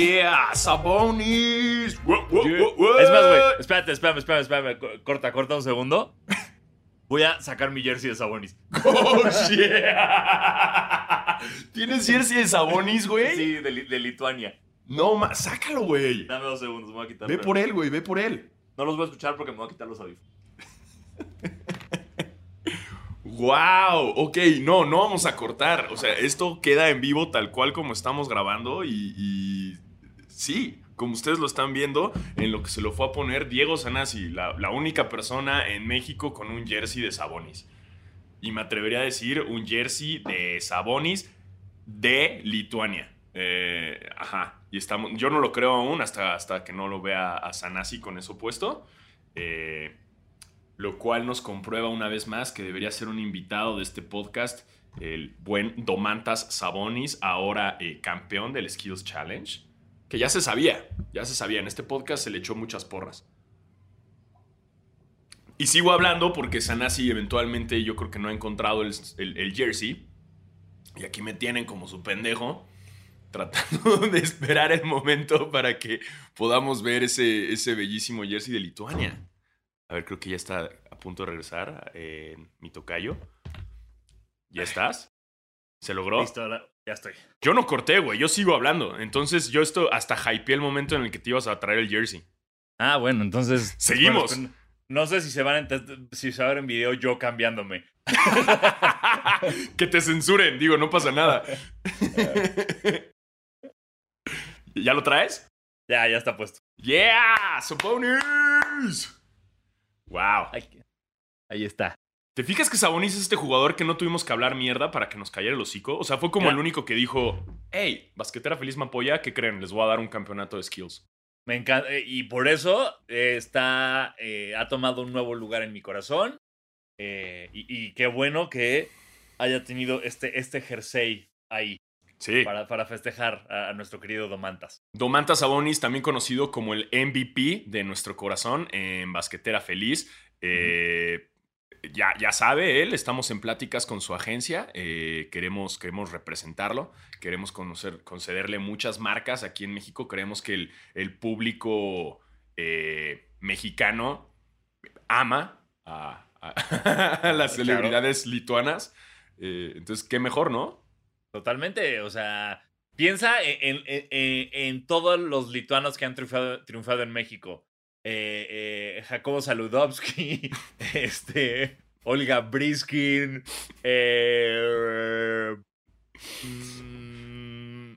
¡Sabonis! Yeah, Sabonis. Es más, güey. Espérate, espérame, espérame, espérame. Co- Corta, corta un segundo. Voy a sacar mi jersey de Sabonis. Oh, yeah. ¿Tienes jersey de Sabonis, güey? Sí, de, Li- de Lituania. No, ma, sácalo, güey. Dame dos segundos, me voy a quitar. Ve por él, güey, ve por él. No los voy a escuchar porque me voy a quitar los audífonos. Wow, ok, no, no vamos a cortar. O sea, esto queda en vivo tal cual como estamos grabando y, y sí, como ustedes lo están viendo, en lo que se lo fue a poner Diego Sanasi, la, única persona en México con un jersey de Sabonis. Y me atrevería a decir un jersey de Sabonis de Lituania. Eh, ajá, y estamos, yo no lo creo aún hasta, hasta que no lo vea a Sanasi con eso puesto. Eh, lo cual nos comprueba una vez más que debería ser un invitado de este podcast, el buen Domantas Sabonis, ahora eh, campeón del Skills Challenge, que ya se sabía, ya se sabía, en este podcast se le echó muchas porras. Y sigo hablando porque Sanasi eventualmente yo creo que no ha encontrado el, el- el jersey, y aquí me tienen como su pendejo, tratando de esperar el momento para que podamos ver ese, ese bellísimo jersey de Lituania. A ver, creo que ya está a punto de regresar eh, mi tocayo. ¿Ya estás? ¿Se logró? Listo, ahora ya estoy. Yo no corté, güey. Yo sigo hablando. Entonces yo esto hasta hypeé el momento en el que te ibas a traer el jersey. Ah, bueno, entonces. Seguimos. bueno, no sé si se van a si se va a ver en video yo cambiándome. que te censuren. Digo, no pasa nada. ¿Ya lo traes? Ya, ya está puesto. ¡Yeah! ¡Sabonis! ¡Wow! Ahí, ahí está. ¿Te fijas que Sabonis es este jugador que no tuvimos que hablar mierda para que nos cayera el hocico? O sea, fue como el único que dijo, hey, basquetera feliz me apoya, ¿qué creen? Les voy a dar un campeonato de skills. Me encanta. eh, Y por eso eh, está. eh, ha tomado un nuevo lugar en mi corazón. Eh, y, y qué bueno que haya tenido este, este jersey ahí Sí. para, para festejar a, a nuestro querido Domantas. Domantas Sabonis, también conocido como el MVP de nuestro corazón en Basquetera Feliz. Eh, ya, ya sabe él, estamos en pláticas con su agencia, eh, queremos, queremos representarlo, queremos conocer, concederle muchas marcas aquí en México, creemos que el, el público eh, mexicano ama a, a- a las Claro. celebridades lituanas. Eh, entonces, qué mejor, ¿no? Totalmente. O sea, piensa en, en- en- en todos los lituanos que han triunfado, triunfado en México. Eh, eh, Jacobo Saludowski, este, Olga Briskin, eh, mm,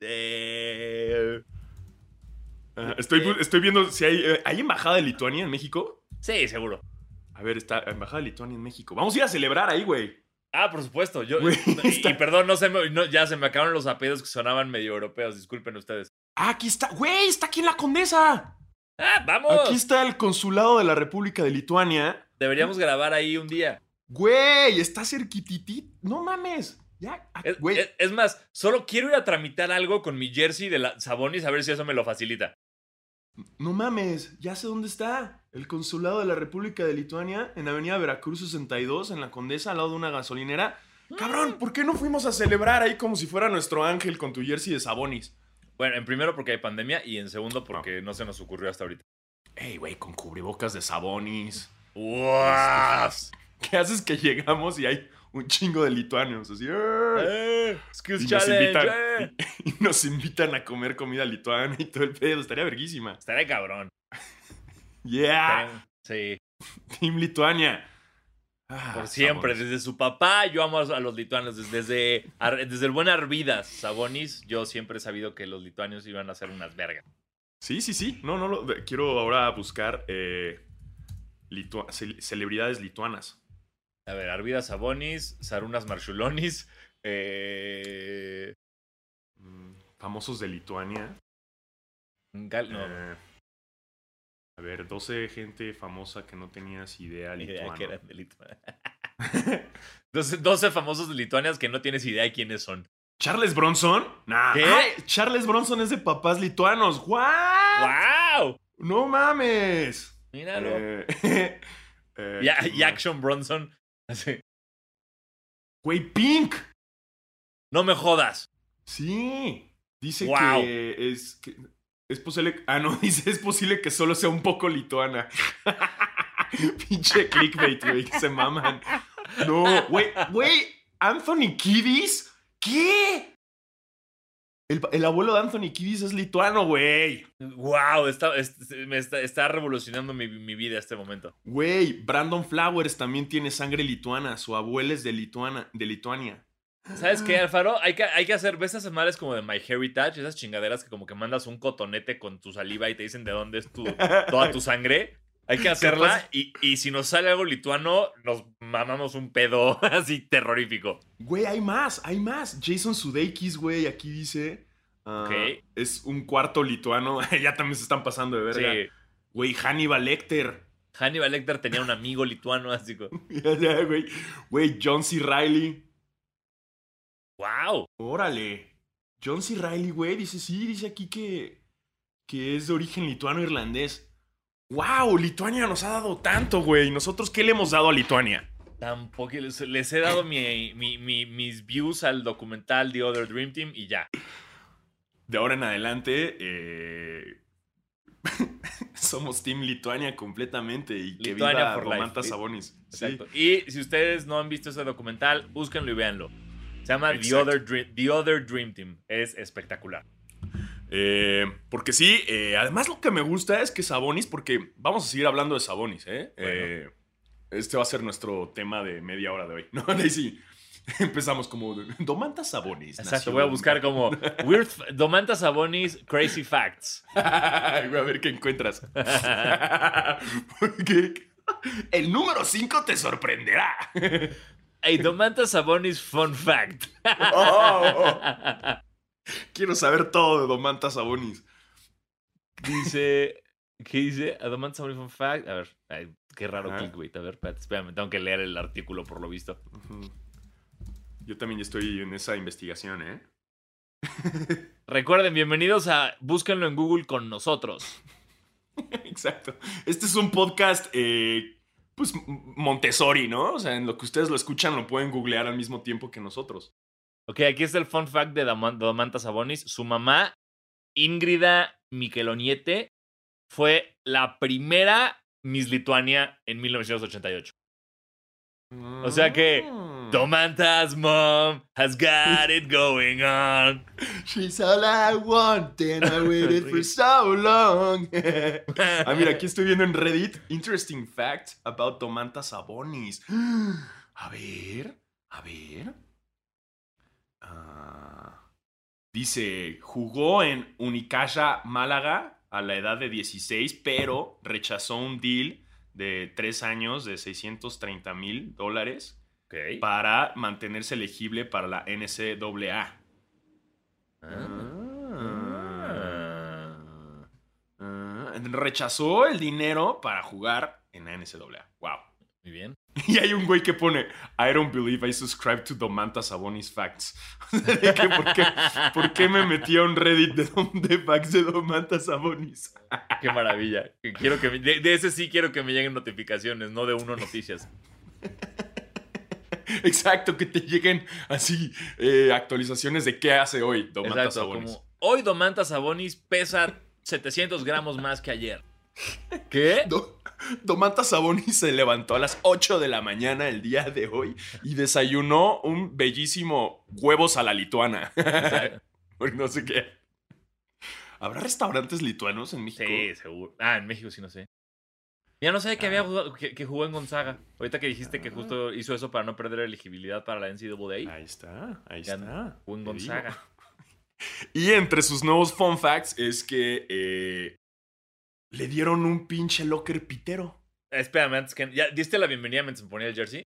eh, Ah, estoy, Eh. estoy viendo si hay, eh, ¿hay embajada de Lituania en México. sí, seguro. A ver, está Embajada de Lituania en México. Vamos a ir a celebrar ahí, güey. Ah, por supuesto. Yo, Güey, y, está- y perdón, no se me- no, ya se me acabaron los apellidos que sonaban medio europeos. Disculpen ustedes. Ah, aquí está. Güey, está aquí en la Condesa. ¡Ah, vamos! Aquí está el consulado de la República de Lituania. Deberíamos grabar ahí un día. Güey, está cerquitití. No mames. Ya, ah, Es, güey. es- es más, solo quiero ir a tramitar algo con mi jersey de la Sabonis a ver si eso me lo facilita. No mames, ya sé dónde está. El consulado de la República de Lituania en Avenida Veracruz 62, en la Condesa, al lado de una gasolinera. Cabrón, ¿por qué no fuimos a celebrar ahí como si fuera nuestro ángel con tu jersey de Sabonis? Bueno, en primero porque hay pandemia y en segundo porque no se nos ocurrió hasta ahorita. Ey, güey, con cubrebocas de Sabonis. ¡Uas! ¿Qué haces que llegamos y hay un chingo de lituanos? Así, ¡eh! ¡Eh! Y, nos invitan, eh. y, y nos invitan a comer comida lituana y todo el pedo. Estaría verguísima. Estaría cabrón. Yeah, Sí, Team Lituania. Ah, por siempre. Sabonis. Desde su papá, yo amo a los lituanos. Desde, desde, el buen Arvidas, Sabonis, yo siempre he sabido que los lituanos iban a ser unas vergas. Sí, sí, sí. No, no, lo- quiero ahora buscar eh, litua- ce- celebridades lituanas. A ver, Arvidas Sabonis, Sarunas Marshulonis, eh, Mm, famosos de Lituania. Gal- no, Eh, a ver, 12 gente famosa que no tenías idea lituano. que eran de Lituania. 12, 12 famosos de Lituanias que no tienes idea de quiénes son. ¿Charles Bronson? Nah. ¿Qué? Ay, Charles Bronson es de papás lituanos. ¿What? ¡Wow! ¡No mames! Míralo. Eh, eh, y. Action Bronson. Así, Güey, Pink. No me jodas. Sí. Dice Wow. que es. que es posible. Ah, no, dice es posible que solo sea un poco lituana. Pinche clickbait, güey, que se maman. No, güey, güey, Anthony Kiddis. ¿Qué? El, el abuelo de Anthony Kiddis es lituano, güey. Wow, está, es- me está, está revolucionando mi, mi vida este momento. Güey, Brandon Flowers también tiene sangre lituana. Su abuela es de, Lituana, de Lituania. ¿Sabes qué, Alfaro? Hay que, hay que hacer, ¿ves esas madres como de My Heritage? Esas chingaderas que como que mandas un cotonete con tu saliva y te dicen de dónde es tu, toda tu sangre. Hay que hacerla y, y si nos sale algo lituano, nos mamamos un pedo así terrorífico. Güey, hay más, hay más. Jason Sudeikis, güey, aquí dice. Ok. Es un cuarto lituano. ya también se están pasando de verga. Sí. Güey, Hannibal Lecter. Hannibal Lecter tenía un amigo lituano, así como, Ya, ya, güey. Güey, John C. Riley. Wow. Órale. John C. Riley, güey, dice, sí, dice aquí que, que es de origen lituano-irlandés. ¡Wow! Lituania nos ha dado tanto, güey. ¿Nosotros qué le hemos dado a Lituania? Tampoco les, les he dado mi, mi- mi- mis views al documental The Other Dream Team y ya. De ahora en adelante, eh, somos Team Lituania completamente y que Lituania viva Li- Sabonis. Sí. Y si ustedes no han visto ese documental, búsquenlo y véanlo. Se llama The. Other, Dream, The Other Dream Team. Es espectacular. Eh, porque sí, eh, además lo que me gusta es que Sabonis, porque vamos a seguir hablando de Sabonis, ¿eh? Bueno. Eh, este va a ser nuestro tema de media hora de hoy. No, de ahí sí. Empezamos como Domantas Sabonis. Exacto. Voy a buscar como Weird Domantas Sabonis Crazy Facts. Voy a ver qué encuentras. Porque el número 5 te sorprenderá. Hey, Domantas Sabonis Fun Fact. Oh. Quiero saber todo de Domantas Sabonis. dice. ¿Qué dice? A Domantas Sabonis Fun Fact. A ver, ay, qué raro Ajá. clickbait. A ver, espérate, espérame, tengo que leer el artículo por lo visto. Yo también estoy en esa investigación, ¿eh? Recuerden, bienvenidos a Búsquenlo en Google con nosotros. Exacto. Este es un podcast, eh, pues, Montessori, ¿no? O sea, en lo que ustedes lo escuchan lo pueden googlear al mismo tiempo que nosotros. Ok, aquí está el fun fact de Daman- Domantas Sabonis. Su mamá, Ingrida Micheloniete, fue la primera Miss Lituania en 1988. O sea que, Mm. Domantas mom has got it going on. She's all I want and I waited for so long. ah, mira, aquí estoy viendo en Reddit. Interesting fact about Domantas Sabonis. A ver, a ver. Ah, dice, jugó en Unicaja Málaga a la edad de 16, pero rechazó un deal de 3 años de 630 mil dólares para mantenerse elegible para la NCAA. Ah. Ah, rechazó el dinero para jugar en la NCAA. Wow. Muy bien. Y hay un güey que pone, I don't believe I subscribe to Domantas Sabonis Facts. De que, ¿por, qué, por qué me metí a un Reddit de, de facts de Domantas Sabonis? Qué maravilla. Quiero que me- de, de ese sí quiero que me lleguen notificaciones, no de uno noticias. Exacto, que te lleguen así eh, actualizaciones de qué hace hoy Domantas Exacto, Sabonis. como hoy Domantas Sabonis pesa 700 gramos más que ayer. ¿Qué? Do- Domantas Sabonis se levantó a las 8 de la mañana el día de hoy y desayunó un bellísimo huevos a la lituana. Porque no sé qué. ¿Habrá restaurantes lituanos en México? Sí, seguro. Ah, en México sí no sé. Ya no sé que había jugado- que, que jugó en Gonzaga. Ahorita que dijiste que justo hizo eso para no perder elegibilidad para la NCAA. Ahí está, ahí Ya está. Jugó en digo. Gonzaga. Y entre sus nuevos fun facts es que eh, le dieron un pinche locker pitero. Espérame, antes que. ¿Ya diste la bienvenida mientras me ponía el jersey?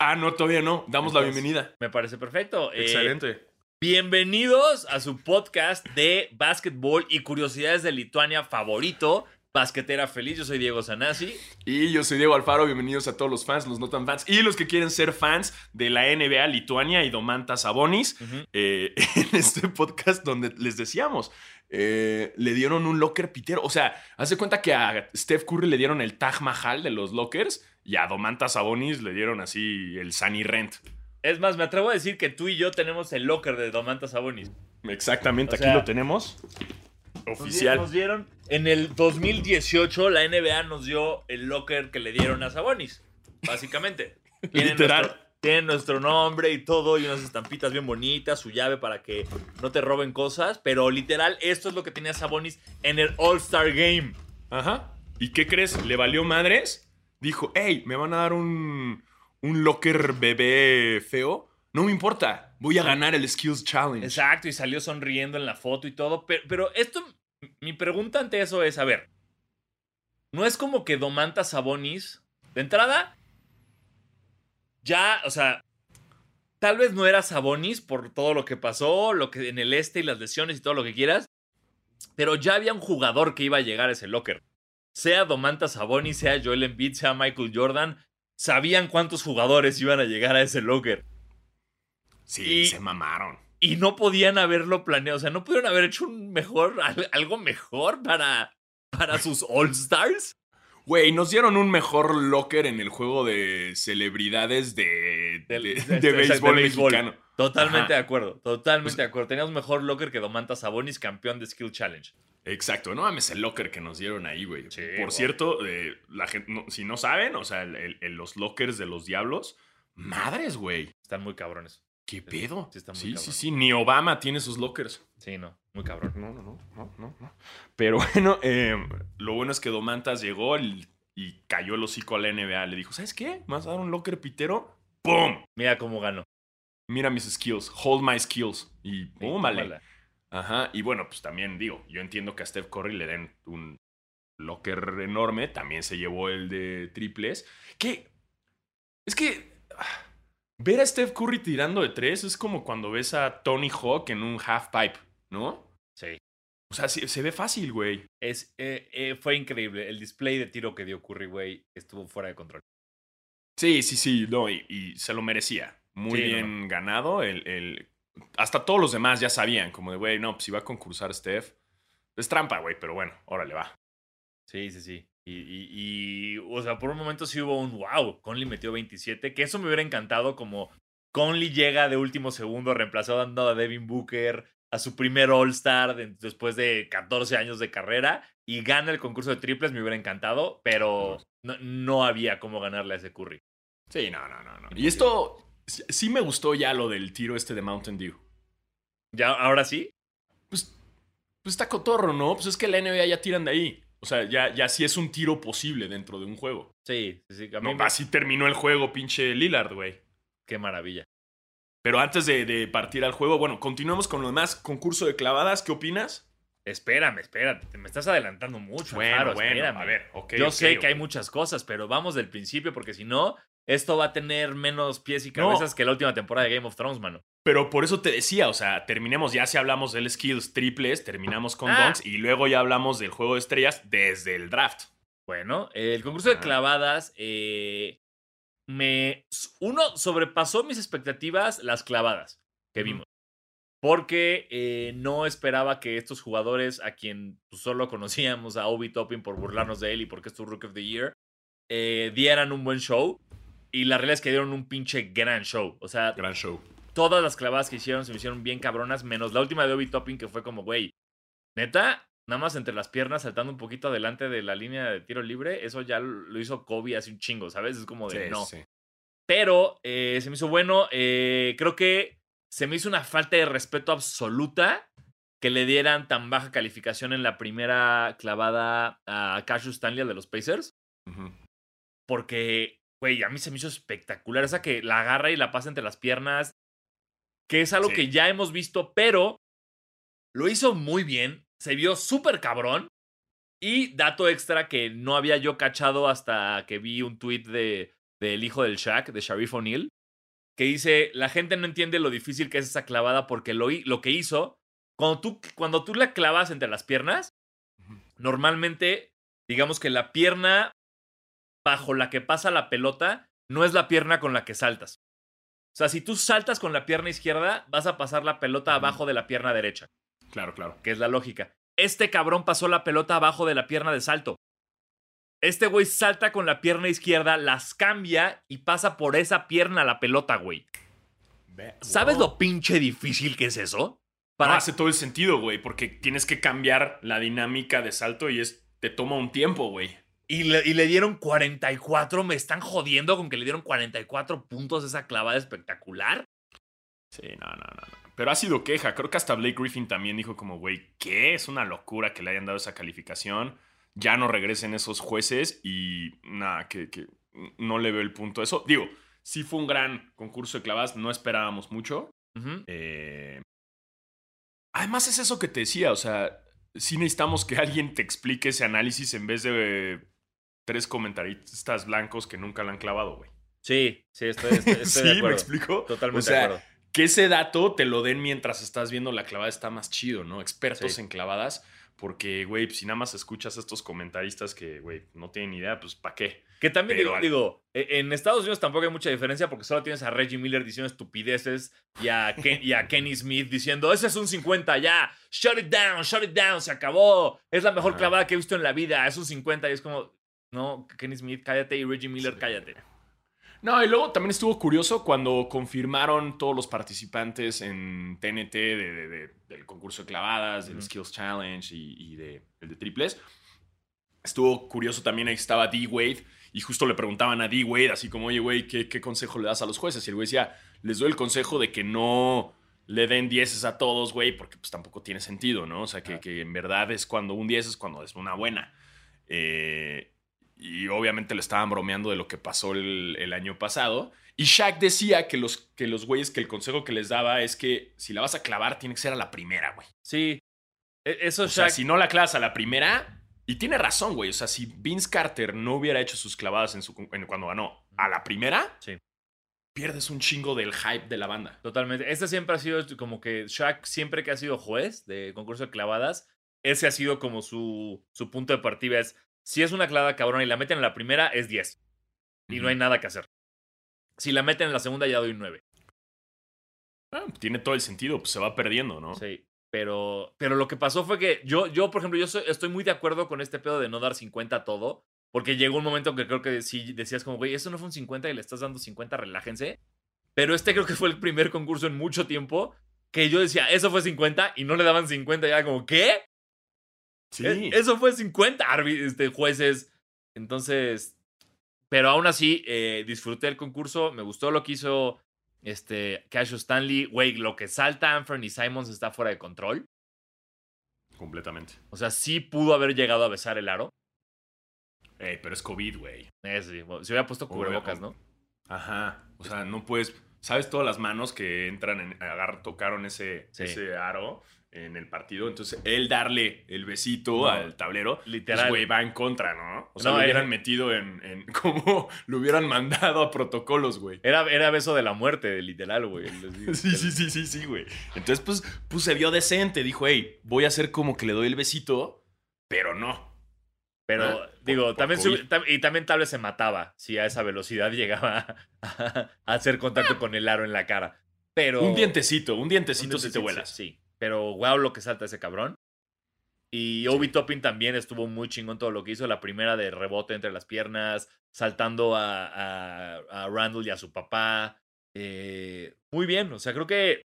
Ah, no, todavía no. Damos la bienvenida. Me parece perfecto. Eh, Excelente. Bienvenidos a su podcast de básquetbol y curiosidades de Lituania favorito, Basquetera Feliz. Yo soy Diego Sanasi. Y yo soy Diego Alfaro, bienvenidos a todos los fans, los no tan fans y los que quieren ser fans de la NBA Lituania y Domantas Sabonis. Eh, en este podcast donde les decíamos, eh, le dieron un locker pitero. O sea, hace cuenta que a Steph Curry le dieron el Taj Mahal de los lockers y a Domantas Sabonis le dieron así el Sunny Rent. Es más, me atrevo a decir que tú y yo tenemos el locker de Domantas Sabonis. Exactamente, O aquí sea, lo tenemos. Oficial. Nos dieron, en el 2018 la NBA nos dio el locker que le dieron a Sabonis, básicamente. Literal. Nuestro, tiene nuestro nombre y todo, y unas estampitas bien bonitas, su llave para que no te roben cosas, pero literal esto es lo que tenía Sabonis en el All-Star Game. Ajá. ¿Y qué crees? ¿Le valió madres? Dijo, hey, me van a dar un, un locker bebé feo. No me importa, voy a ganar el Skills Challenge. Exacto, y salió sonriendo en la foto y todo, pero, pero esto, mi pregunta ante eso es, a ver, no es como que Domantas Sabonis, de entrada, ya, o sea, tal vez no era Sabonis por todo lo que pasó, lo que en el este y las lesiones y todo lo que quieras, pero ya había un jugador que iba a llegar a ese locker. Sea Domantas Sabonis, sea Joel Embiid, sea Michael Jordan, sabían cuántos jugadores iban a llegar a ese locker. Sí, Y- se mamaron. Y no podían haberlo planeado. O sea, no pudieron haber hecho un mejor, al- algo mejor para, para sus All Stars. Güey, nos dieron un mejor locker en el juego de celebridades de, de, de- béisbol béisbol. mexicano. Totalmente Ajá. de acuerdo. Totalmente Pues- de acuerdo. Teníamos mejor locker que Domantas Sabonis, campeón de Skill Challenge. Exacto, no mames el locker que nos dieron ahí, güey. Sí, Por wow. cierto, eh, la gente, no- si no saben, o sea, el- el- el- los lockers de los diablos, madres, güey. Están muy cabrones. ¿Qué pedo? sí está muy Sí, sí, ni Obama tiene sus lockers. Sí, no. Muy cabrón. No, no, no, no, no, no. Pero bueno, eh, lo bueno es que Domantas llegó y, y cayó el hocico a la NBA. Le dijo, ¿sabes qué? ¿Me vas a dar un locker pitero? ¡Pum! Mira cómo ganó. Mira mis skills, hold my skills. Y Sí, ¡pum! vale. Ajá, y bueno, pues también digo, yo entiendo que a Steph Curry le den un locker enorme, también se llevó el de triples. Que es que ah, ver a Steph Curry tirando de tres es como cuando ves a Tony Hawk en un half pipe, ¿no? Sí. O sea, se ve fácil, güey. Es, eh, eh, fue increíble. El display de tiro que dio Curry, güey, estuvo fuera de control. Sí, sí, sí, no, y, y se lo merecía. Muy Sí, no, bien ganado. El, el- hasta todos los demás ya sabían, como de, güey, no, pues si va a concursar Steph, es trampa, güey, pero bueno, órale, va. Sí, sí, sí. Y, y- y, o sea, por un momento sí hubo un wow. Conley metió 27, que eso me hubiera encantado como Conley llega de último segundo reemplazando a Devin Booker a su primer All-Star de- después de 14 años de carrera y gana el concurso de triples, me hubiera encantado, pero no, no había cómo ganarle a ese Curry. Sí, no, no, no, no. Y esto sí- sí me gustó ya lo del tiro este de Mountain Dew. Ya, ahora sí, Pues, pues está cotorro, ¿no? Pues es que la NBA ya tiran de ahí. O sea, ya, ya sí es un tiro posible dentro de un juego. sí, sí, sí. A mí No, me- así terminó el juego, pinche Lillard, güey. Qué maravilla. Pero antes de, de partir al juego, bueno, continuemos con lo demás. Concurso de clavadas, ¿qué opinas? Espérame, espérate, te me estás adelantando mucho. Alfaro, espérame. a ver, ok. Yo sé que hay muchas cosas, pero vamos del principio porque si no, esto va a tener menos pies y No. cabezas que la última temporada de Game of Thrones, mano. Pero por eso te decía, o sea, terminemos ya si hablamos del skills triples, terminamos con Ah. dunks y luego ya hablamos del juego de estrellas desde el draft. Bueno, el concurso de clavadas eh, me... Uno, sobrepasó mis expectativas las clavadas que vimos. Porque eh, no esperaba que estos jugadores, a quien pues, solo conocíamos a Obi Toppin por burlarnos de él y porque es tu Rook of the Year, eh, dieran un buen show. Y la realidad es que dieron un pinche gran show. O sea, Gran show. todas las clavadas que hicieron se me hicieron bien cabronas, menos la última de Obi Topping que fue como, güey, neta, nada más entre las piernas saltando un poquito adelante de la línea de tiro libre, eso ya lo hizo Kobe hace un chingo, ¿sabes? Es como de Sí, no. sí. Pero eh, se me hizo bueno, eh, creo que se me hizo una falta de respeto absoluta que le dieran tan baja calificación en la primera clavada a Cassius Stanley, de los Pacers. Porque, güey, a mí se me hizo espectacular. Esa que la agarra y la pasa entre las piernas. Que es algo Sí. que ya hemos visto, pero lo hizo muy bien. Se vio súper cabrón. Y dato extra que no había yo cachado hasta que vi un tweet de, del hijo del Shaq, de Sharif O'Neal, que dice, la gente no entiende lo difícil que es esa clavada porque lo, lo que hizo, cuando tú, cuando tú la clavas entre las piernas, normalmente, digamos que la pierna bajo la que pasa la pelota no es la pierna con la que saltas. O sea, si tú saltas con la pierna izquierda, vas a pasar la pelota abajo de la pierna derecha, Claro, claro. que es la lógica. Este cabrón pasó la pelota abajo de la pierna de salto. Este güey salta con la pierna izquierda, las cambia y pasa por esa pierna la pelota, güey. ¿Sabes lo pinche difícil que es eso? Para... hace todo el sentido, güey, porque tienes que cambiar la dinámica de salto y es, te toma un tiempo, güey. Y le, y le, dieron 44, me están jodiendo con que le dieron 44 puntos esa clavada espectacular. Sí, no, no, no, no. Pero ha sido queja. Creo que hasta Blake Griffin también dijo como, güey, ¿qué? Es una locura que le hayan dado esa calificación. Ya no regresen esos jueces y nada, que, que no le veo el punto a eso. Digo, sí fue un gran concurso de clavadas, no esperábamos mucho. eh, además es eso que te decía, o sea, sí necesitamos que alguien te explique ese análisis en vez de tres comentaristas blancos que nunca la han clavado, güey. Sí, sí, estoy, estoy, sí, de acuerdo. me explico. Totalmente o sea, de acuerdo. Que ese dato te lo den mientras estás viendo la clavada está más chido, ¿no? Expertos Sí. en clavadas, porque, güey, si nada más escuchas a estos comentaristas que, güey, no tienen idea, pues ¿para qué? Que también Pero digo, digo, e- en Estados Unidos tampoco hay mucha diferencia porque solo tienes a Reggie Miller diciendo estupideces y a, Ken- y a Kenny Smith diciendo, ese es un 50 ya, shut it down, shut it down, se acabó, es la mejor clavada que he visto en la vida, es un 50 y es como, no, Kenny Smith, cállate y Reggie Miller, Sí. cállate. No, y luego también estuvo curioso cuando confirmaron todos los participantes en TNT de- de- de- del concurso de clavadas, del. Skills Challenge y, y de, el de triples. Estuvo curioso también, ahí estaba D-Wade y justo le preguntaban a D-Wade así como, oye, güey, ¿qué, ¿qué consejo le das a los jueces? Y el güey decía, les doy el consejo de que no le den dieces a todos, güey, porque pues tampoco tiene sentido, ¿no? O sea, que, que en verdad es cuando un 10 es cuando es una buena. Eh, y obviamente le estaban bromeando de lo que pasó el, el año pasado. Y Shaq decía que los, que los güeyes, que el consejo que les daba es que si la vas a clavar, tiene que ser a la primera, güey. Sí, E- eso O sea, Shaq, si no la clavas a la primera, y tiene razón, güey. O sea, si Vince Carter no hubiera hecho sus clavadas en su, en- cuando ganó a la primera, Sí. pierdes un chingo del hype de la banda. totalmente. Este siempre ha sido como que Shaq, siempre que ha sido juez de concurso de clavadas, ese ha sido como su, su punto de partida. Es, si es una clavada cabrona y la meten en la primera, es 10. Y no hay nada que hacer. Si la meten en la segunda, ya doy 9. Ah, tiene todo el sentido, pues se va perdiendo, ¿no? Sí. Pero, pero lo que pasó fue que yo, yo por ejemplo, yo soy- estoy muy de acuerdo con este pedo de no dar 50 a todo. Porque llegó un momento en que creo que sí decías como, güey, eso no fue un 50 y le estás dando 50, relájense. Pero este creo que fue el primer concurso en mucho tiempo que yo decía, eso fue 50 y no le daban 50. Ya como, ¿qué? Sí. E- Eso fue 50 árbi- este, jueces. Entonces, pero aún así, eh, disfruté el concurso. Me gustó lo que hizo este, Cash Stanley. Güey, lo que salta Anthony Simons está fuera de control. Completamente. O sea, sí pudo haber llegado a besar el aro. Ey, pero es COVID, güey. Eh, sí, bueno, se hubiera puesto cubrebocas, ¿no? Ajá. O sea, no puedes. ¿Sabes todas las manos que entran en. agar- tocaron ese, Sí. ese aro en el partido? Entonces, él darle el besito No, al tablero. pues, literal. güey, va en contra, ¿no? O sea, No, lo hubieran metido en, en. Como lo hubieran mandado a protocolos, güey. Era, era beso de la muerte, literal, güey. Sí, sí, sí, sí, sí, güey. Entonces, pues, pues se vio decente. Dijo, hey, voy a hacer como que le doy el besito, pero no. Pero, Ah, digo, por también y también tal vez se mataba si a esa velocidad llegaba a, a hacer contacto con el aro en la cara. Pero. Un dientecito, un dientecito un si te dientecito, vuelas. Sí. Pero wow lo que salta ese cabrón. Y Obi Toppin también estuvo muy chingón todo lo que hizo. La primera de rebote entre las piernas, saltando a, a, a Randall y a su papá. Eh, muy bien. O sea, creo que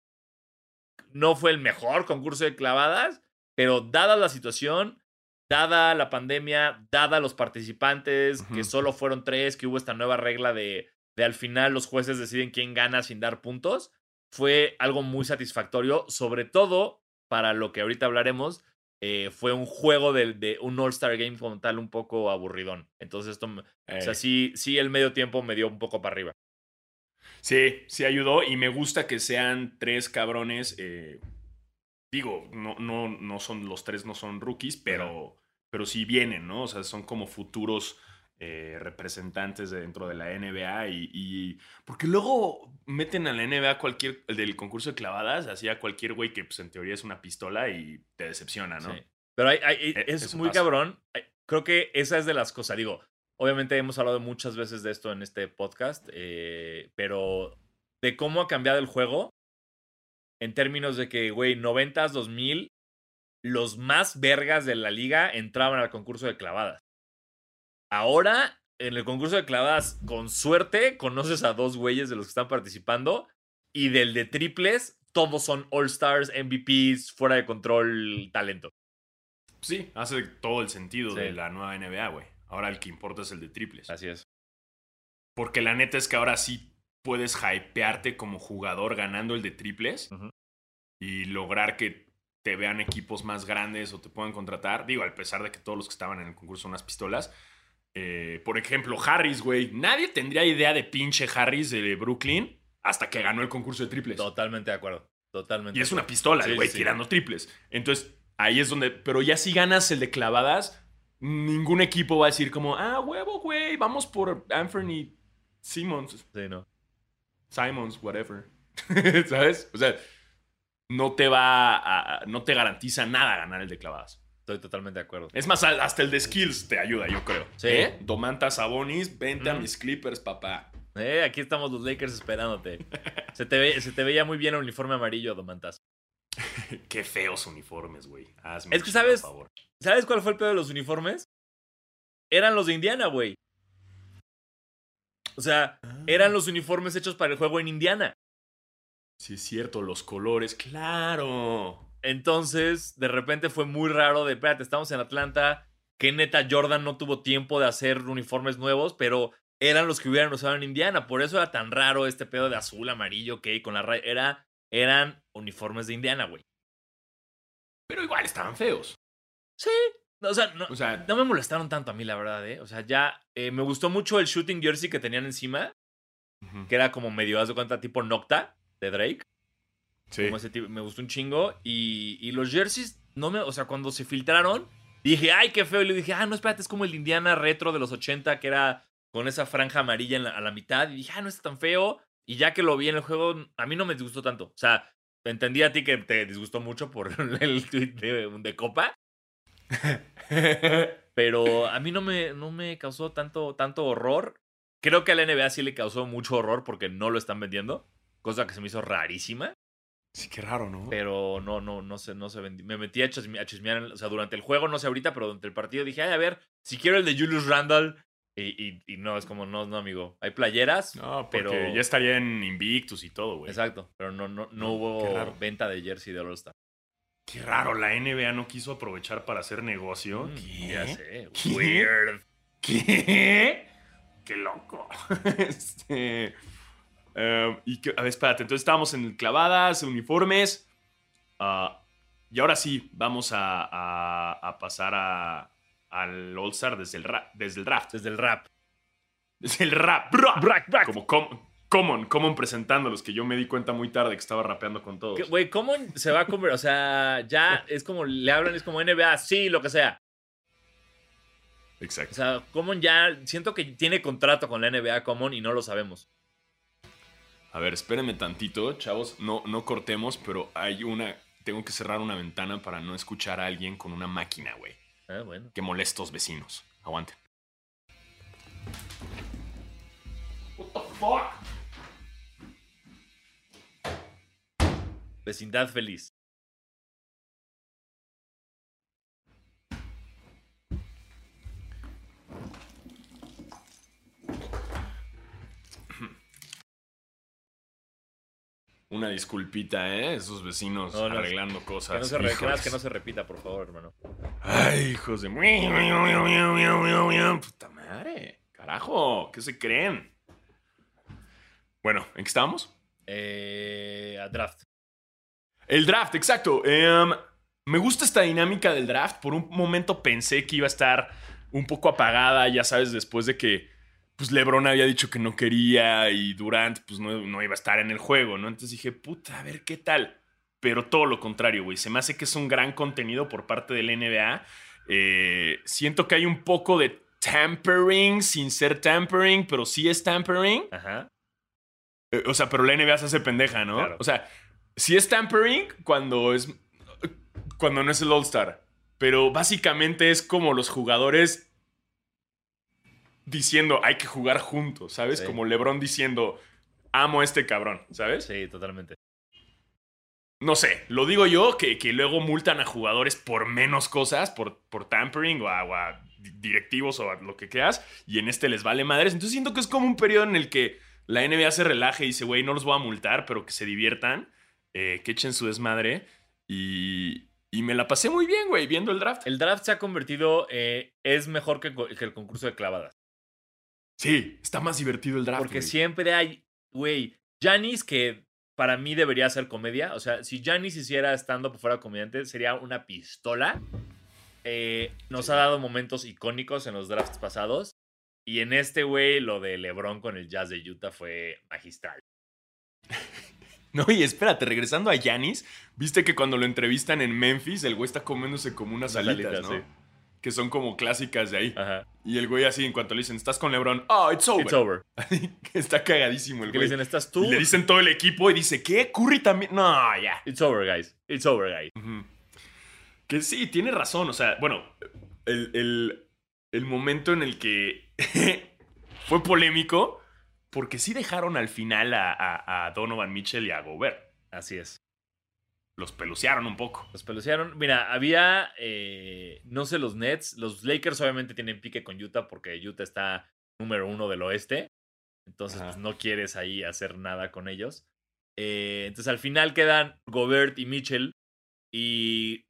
no fue el mejor concurso de clavadas, pero dada la situación, dada la pandemia, dada los participantes, que solo fueron tres, que hubo esta nueva regla de, de al final los jueces deciden quién gana sin dar puntos, fue algo muy satisfactorio, sobre todo para lo que ahorita hablaremos. eh, fue un juego de, de un All-Star Game como tal un poco aburridón. Entonces, esto, o sea, Eh, sí, sí, el medio tiempo me dio un poco para arriba. Sí, sí ayudó y me gusta que sean tres cabrones. eh, digo, no, no, no son, los tres no son rookies, pero, pero sí vienen, ¿no? O sea, son como futuros eh, representantes de- dentro de la NBA y, y- Porque luego meten a la NBA cualquier, del concurso de clavadas, así a cualquier güey que pues, en teoría es una pistola y te decepciona, ¿no? Sí. Pero hay- hay- Eh, es muy cabrón. Creo que esa es de las cosas. Digo, obviamente hemos hablado muchas veces de esto en este podcast, eh, pero de cómo ha cambiado el juego en términos de que, güey, 90s, 2000, los más vergas de la liga entraban al concurso de clavadas. Ahora, en el concurso de clavadas, con suerte, conoces a dos güeyes de los que están participando y del de triples, todos son All-Stars, MVPs, fuera de control, talento. Sí, hace todo el sentido Sí. de la nueva NBA, güey. Ahora el que importa es el de triples. Así es. Porque la neta es que ahora sí puedes hypearte como jugador ganando el de triples y lograr que te vean equipos más grandes o te puedan contratar. Digo, a pesar de que todos los que estaban en el concurso son unas pistolas. Eh, por ejemplo, Harris, güey. Nadie tendría idea de pinche Harris de Brooklyn hasta que ganó el concurso de triples. Totalmente de acuerdo. Totalmente. Y es una pistola, Sí, güey, sí. tirando triples. Entonces, ahí es donde. Pero ya si ganas el de clavadas, ningún equipo va a decir como, ah, huevo, güey, vamos por Anthony Simmons, Sí, no. Simons, whatever. ¿Sabes? O sea, no te va a- no te garantiza nada ganar el de clavadas. Estoy totalmente de acuerdo. Es más, hasta el de skills te ayuda, yo creo. Sí. ¿Eh? Domantas Sabonis, vente a Mm. mis Clippers, papá. Eh, aquí estamos los Lakers esperándote. Se te, ve- se te veía muy bien el uniforme amarillo, Domantas. Qué feos uniformes, güey. Hazme Es que, ¿sabes? favor. ¿Sabes cuál fue el pedo de los uniformes? Eran los de Indiana, güey. O sea, eran los uniformes hechos para el juego en Indiana. Sí, es cierto, los colores, claro. Entonces, de repente fue muy raro de, espérate, estamos en Atlanta, que neta Jordan no tuvo tiempo de hacer uniformes nuevos, pero eran los que hubieran usado en Indiana. Por eso era tan raro este pedo de azul, amarillo, ok, con la raya. Era, eran uniformes de Indiana, güey. Pero igual estaban feos. Sí. O sea, no, O sea, no me molestaron tanto a mí, la verdad, ¿eh? O sea, ya eh, me gustó mucho el shooting jersey que tenían encima, que era como medio, haz de cuenta, tipo Nocta de Drake. Sí. Como ese tipo, me gustó un chingo. Y, y los jerseys, no me, o sea, cuando se filtraron, dije, ay, qué feo. Y le dije, ah, no, espérate, es como el Indiana retro de los 80, que era con esa franja amarilla en la- a la mitad. Y dije, ah, no está tan feo. Y ya que lo vi en el juego, a mí no me disgustó tanto. O sea, entendí a ti que te disgustó mucho por el tweet de, de Copa. Pero a mí no me, no me causó tanto, tanto horror. Creo que a la NBA sí le causó mucho horror porque no lo están vendiendo. Cosa que se me hizo rarísima. Sí, qué raro, ¿no? Pero no, no, no se, no se vendió. Me metí a, chisme- a chismear, o sea, durante el juego, no sé ahorita, pero durante el partido dije, ay, a ver, si quiero el de Julius Randle. Y, y- y no, es como, no, no, amigo. Hay playeras. no, porque pero- ya estaría en Invictus y todo, güey. Exacto. Pero no, no, no hubo venta de jersey de All-Star. Qué raro, la NBA no quiso aprovechar para hacer negocio. Mm, ¿Qué? Ya sé. ¿Qué? Weird. ¿Qué? Qué loco. este. Eh, y que, a ver, espérate. Entonces estábamos en clavadas, uniformes. ah, y ahora sí, vamos a, a- a pasar a, al All-Star desde, el desde el draft. Desde el rap. Desde el rap. Bra. Brack, brack. Como com- Common, Common presentándolos, que yo me di cuenta muy tarde que estaba rapeando con todos. Güey, ¿cómo se va a convertir? O sea, ya es como le hablan, es como NBA, sí, lo que sea. O Exacto. sea, Common ya, siento que tiene contrato con la NBA Common y no lo sabemos. A ver, espérenme tantito, chavos. No, no cortemos, pero hay una. Tengo que cerrar una ventana para no escuchar a alguien con una máquina, güey. Ah, bueno. Que molestos vecinos. Aguanten. What the fuck? Vecindad feliz. Una disculpita, ¿eh? Esos vecinos No, no, arreglando cosas. Que no, se re- que no se repita, por favor, hermano. Ay, hijos de. Puta madre. Carajo, ¿qué se creen? Bueno, ¿en qué estamos? Eh, a draft. El draft, exacto. Em, me gusta esta dinámica del draft. Por un momento pensé que iba a estar un poco apagada, ya sabes, después de que pues LeBron había dicho que no quería y Durant pues no, no iba a estar en el juego, ¿no? Entonces dije, puta, a ver qué tal. Pero todo lo contrario, güey. Se me hace que es un gran contenido por parte del NBA. Eh, siento que hay un poco de tampering sin ser tampering, pero sí es tampering. Ajá. Eh, O sea, pero la NBA se hace pendeja, ¿no? Claro. O sea, sí es tampering cuando es. Cuando no es el All-Star. Pero básicamente es como los jugadores diciendo hay que jugar juntos, ¿sabes? Sí. Como LeBron diciendo amo a este cabrón, ¿sabes? Sí, totalmente. No sé, lo digo yo, que, que luego multan a jugadores por menos cosas, por, por tampering o a, o a di- directivos o a lo que quieras, y en este les vale madres. Entonces siento que es como un periodo en el que la NBA se relaja y dice, güey, no los voy a multar, pero que se diviertan. eh, que echen su desmadre. Y, y me la pasé muy bien, güey, viendo el draft. El draft se ha convertido, eh, es mejor que, que, el concurso de clavadas. Sí, está más divertido el draft. Porque siempre hay, güey, Janis que para mí debería ser comedia. O sea, si Janis hiciera stand-up fuera comediante, sería una pistola. Eh, nos ha dado momentos icónicos en los drafts pasados. Y en este, güey, lo de LeBron con el Jazz de Utah fue magistral. No, y espérate, regresando a Yanis, viste que cuando lo entrevistan en Memphis, el güey está comiéndose como unas alitas, ¿no? Que son como clásicas de ahí. Ajá. Y el güey así, en cuanto le dicen, estás con LeBron, oh, it's over. It's over. está cagadísimo el güey. le dicen, ¿estás tú? le dicen todo el equipo y dice, ¿qué? Curry también. No, ya. It's over, guys. It's over, guys. Que sí, tiene razón. O sea, bueno, el, el momento en el que fue polémico porque sí dejaron al final a, Donovan Mitchell y a Gobert. Así es. Los pelucearon un poco. Los pelucearon. Mira, había, eh, no sé, los Nets. Los Lakers obviamente tienen pique con Utah porque Utah está número uno del oeste. Entonces, pues no quieres ahí hacer nada con ellos. Eh, entonces, al final quedan Gobert y Mitchell. Y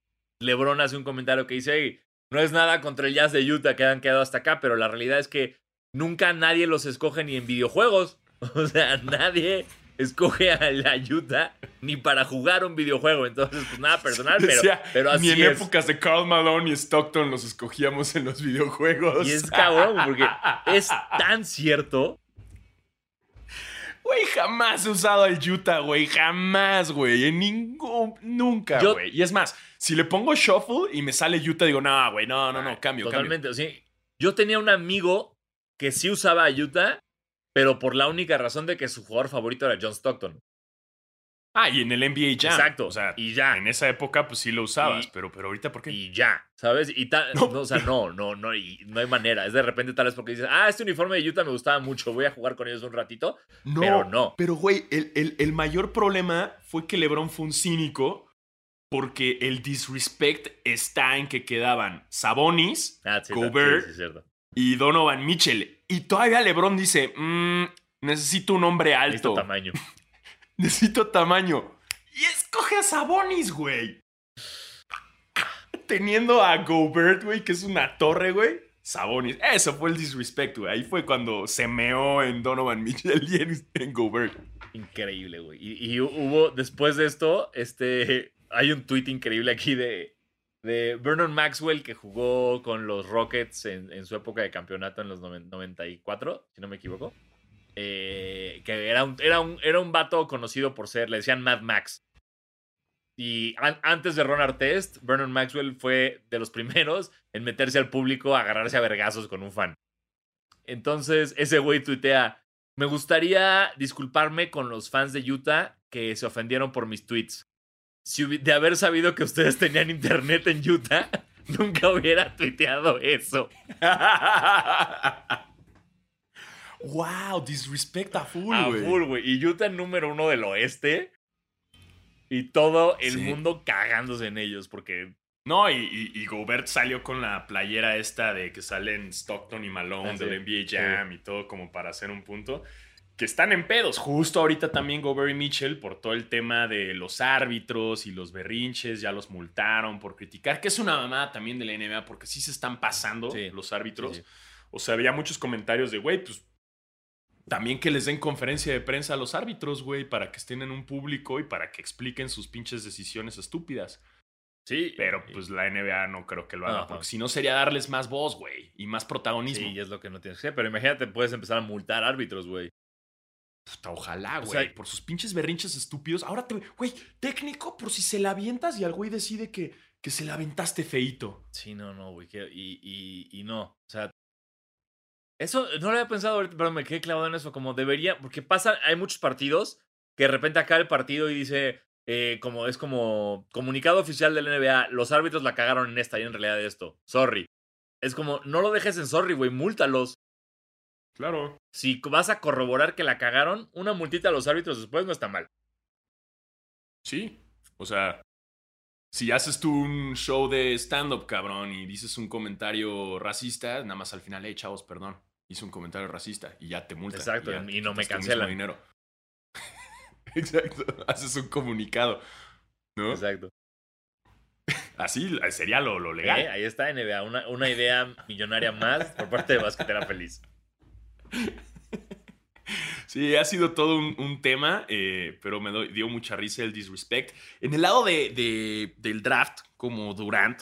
LeBron hace un comentario que dice: no es nada contra el Jazz de Utah que han quedado hasta acá, pero la realidad es que nunca nadie los escoge ni en videojuegos. O sea, nadie escoge a la Utah ni para jugar un videojuego. Entonces, pues nada personal, pero, pero así Ni en épocas de Carl Malone y Stockton los escogíamos en los videojuegos. Y es cabrón, porque es tan cierto. Güey, jamás he usado al Utah, güey. Jamás, güey. En ningún. Nunca, güey. Y es más, si le pongo shuffle y me sale Utah, digo, no, güey, no, no, no, cambio, Totalmente. Sí. Yo tenía un amigo que sí usaba a Utah, pero por la única razón de que su jugador favorito era John Stockton. Ah, y en el NBA ya. Exacto. O sea, y ya. En esa época, pues sí lo usabas, pero, pero ahorita, ¿por qué? Y ya, ¿sabes? Y tal. No. o sea, no, no, no, y no hay manera. Es de repente tal vez porque dices, ah, este uniforme de Utah me gustaba mucho, voy a jugar con ellos un ratito. No. Pero no. Pero, güey, el, el mayor problema fue que LeBron fue un cínico porque el disrespect está en que quedaban Sabonis, ah, Gobert y Donovan Mitchell. Y todavía LeBron dice, mm, necesito un hombre alto. Necesito tamaño. necesito tamaño. Y escoge a Sabonis, güey. Teniendo a Gobert, güey, que es una torre, güey. Sabonis. Eso fue el disrespect, güey. Ahí fue cuando se meó en Donovan Mitchell y en, Gobert. Increíble, güey. y, hubo, después de esto, este, hay un tweet increíble aquí de, de Vernon Maxwell que jugó con los Rockets en, su época de campeonato en los 94, si no me equivoco. Eh, que era un, era, un, era un vato conocido por ser, le decían Mad Max. Y antes de Ron Artest, Vernon Maxwell fue de los primeros en meterse al público a agarrarse a vergazos con un fan. Entonces, ese güey tuitea, me gustaría disculparme con los fans de Utah que se ofendieron por mis tweets si de haber sabido que ustedes tenían internet en Utah, nunca hubiera tuiteado eso. wow, disrespect a full, güey. A full, güey. Y Utah número uno del oeste. Y todo el mundo cagándose en ellos porque... No, y, Gobert salió con la playera esta de que salen Stockton y Malone ah, del NBA Jam y todo como para hacer un punto que están en pedos. Justo ahorita también Gobert y Mitchell por todo el tema de los árbitros y los berrinches, ya los multaron por criticar, que es una mamada también de la NBA porque sí se están pasando los árbitros. O sea, había muchos comentarios de, güey, pues también que les den conferencia de prensa a los árbitros, güey, para que estén en un público y para que expliquen sus pinches decisiones estúpidas. Sí. Pero pues la NBA no creo que lo haga, porque si no sería darles más voz, güey, y más protagonismo. Sí, es lo que no tienes que hacer. Pero imagínate, puedes empezar a multar árbitros, güey ojalá, güey. por sus pinches berrinches estúpidos. Ahora te. Güey, técnico, por si se la avientas y al güey decide que, que se la aventaste feito. Sí, no, no, güey. Y, y, y no. O sea. Eso no lo había pensado ahorita, pero me quedé clavado en eso. Como debería. Porque pasa. Hay muchos partidos que de repente acaba el partido y dice. Eh, como es como comunicado oficial del NBA, los árbitros la cagaron en esta y en realidad esto. Sorry. Es como, no lo dejes en sorry, güey, múltalos. Claro. Si vas a corroborar que la cagaron, una multita a los árbitros después no está mal. Sí. O sea, si haces tú un show de stand-up, cabrón, y dices un comentario racista, nada más al final, hey, chavos, perdón, hice un comentario racista y ya te multan. Exacto, y, no me cancelan. Dinero. Exacto. Haces un comunicado. ¿No? Exacto. Así sería lo, lo legal. Eh, ahí está NBA, una, una idea millonaria más por parte de Basquetera Feliz. Sí, ha sido todo un, un tema, eh, pero me dio mucha risa el disrespect. En el lado de, de- del draft, como Durant,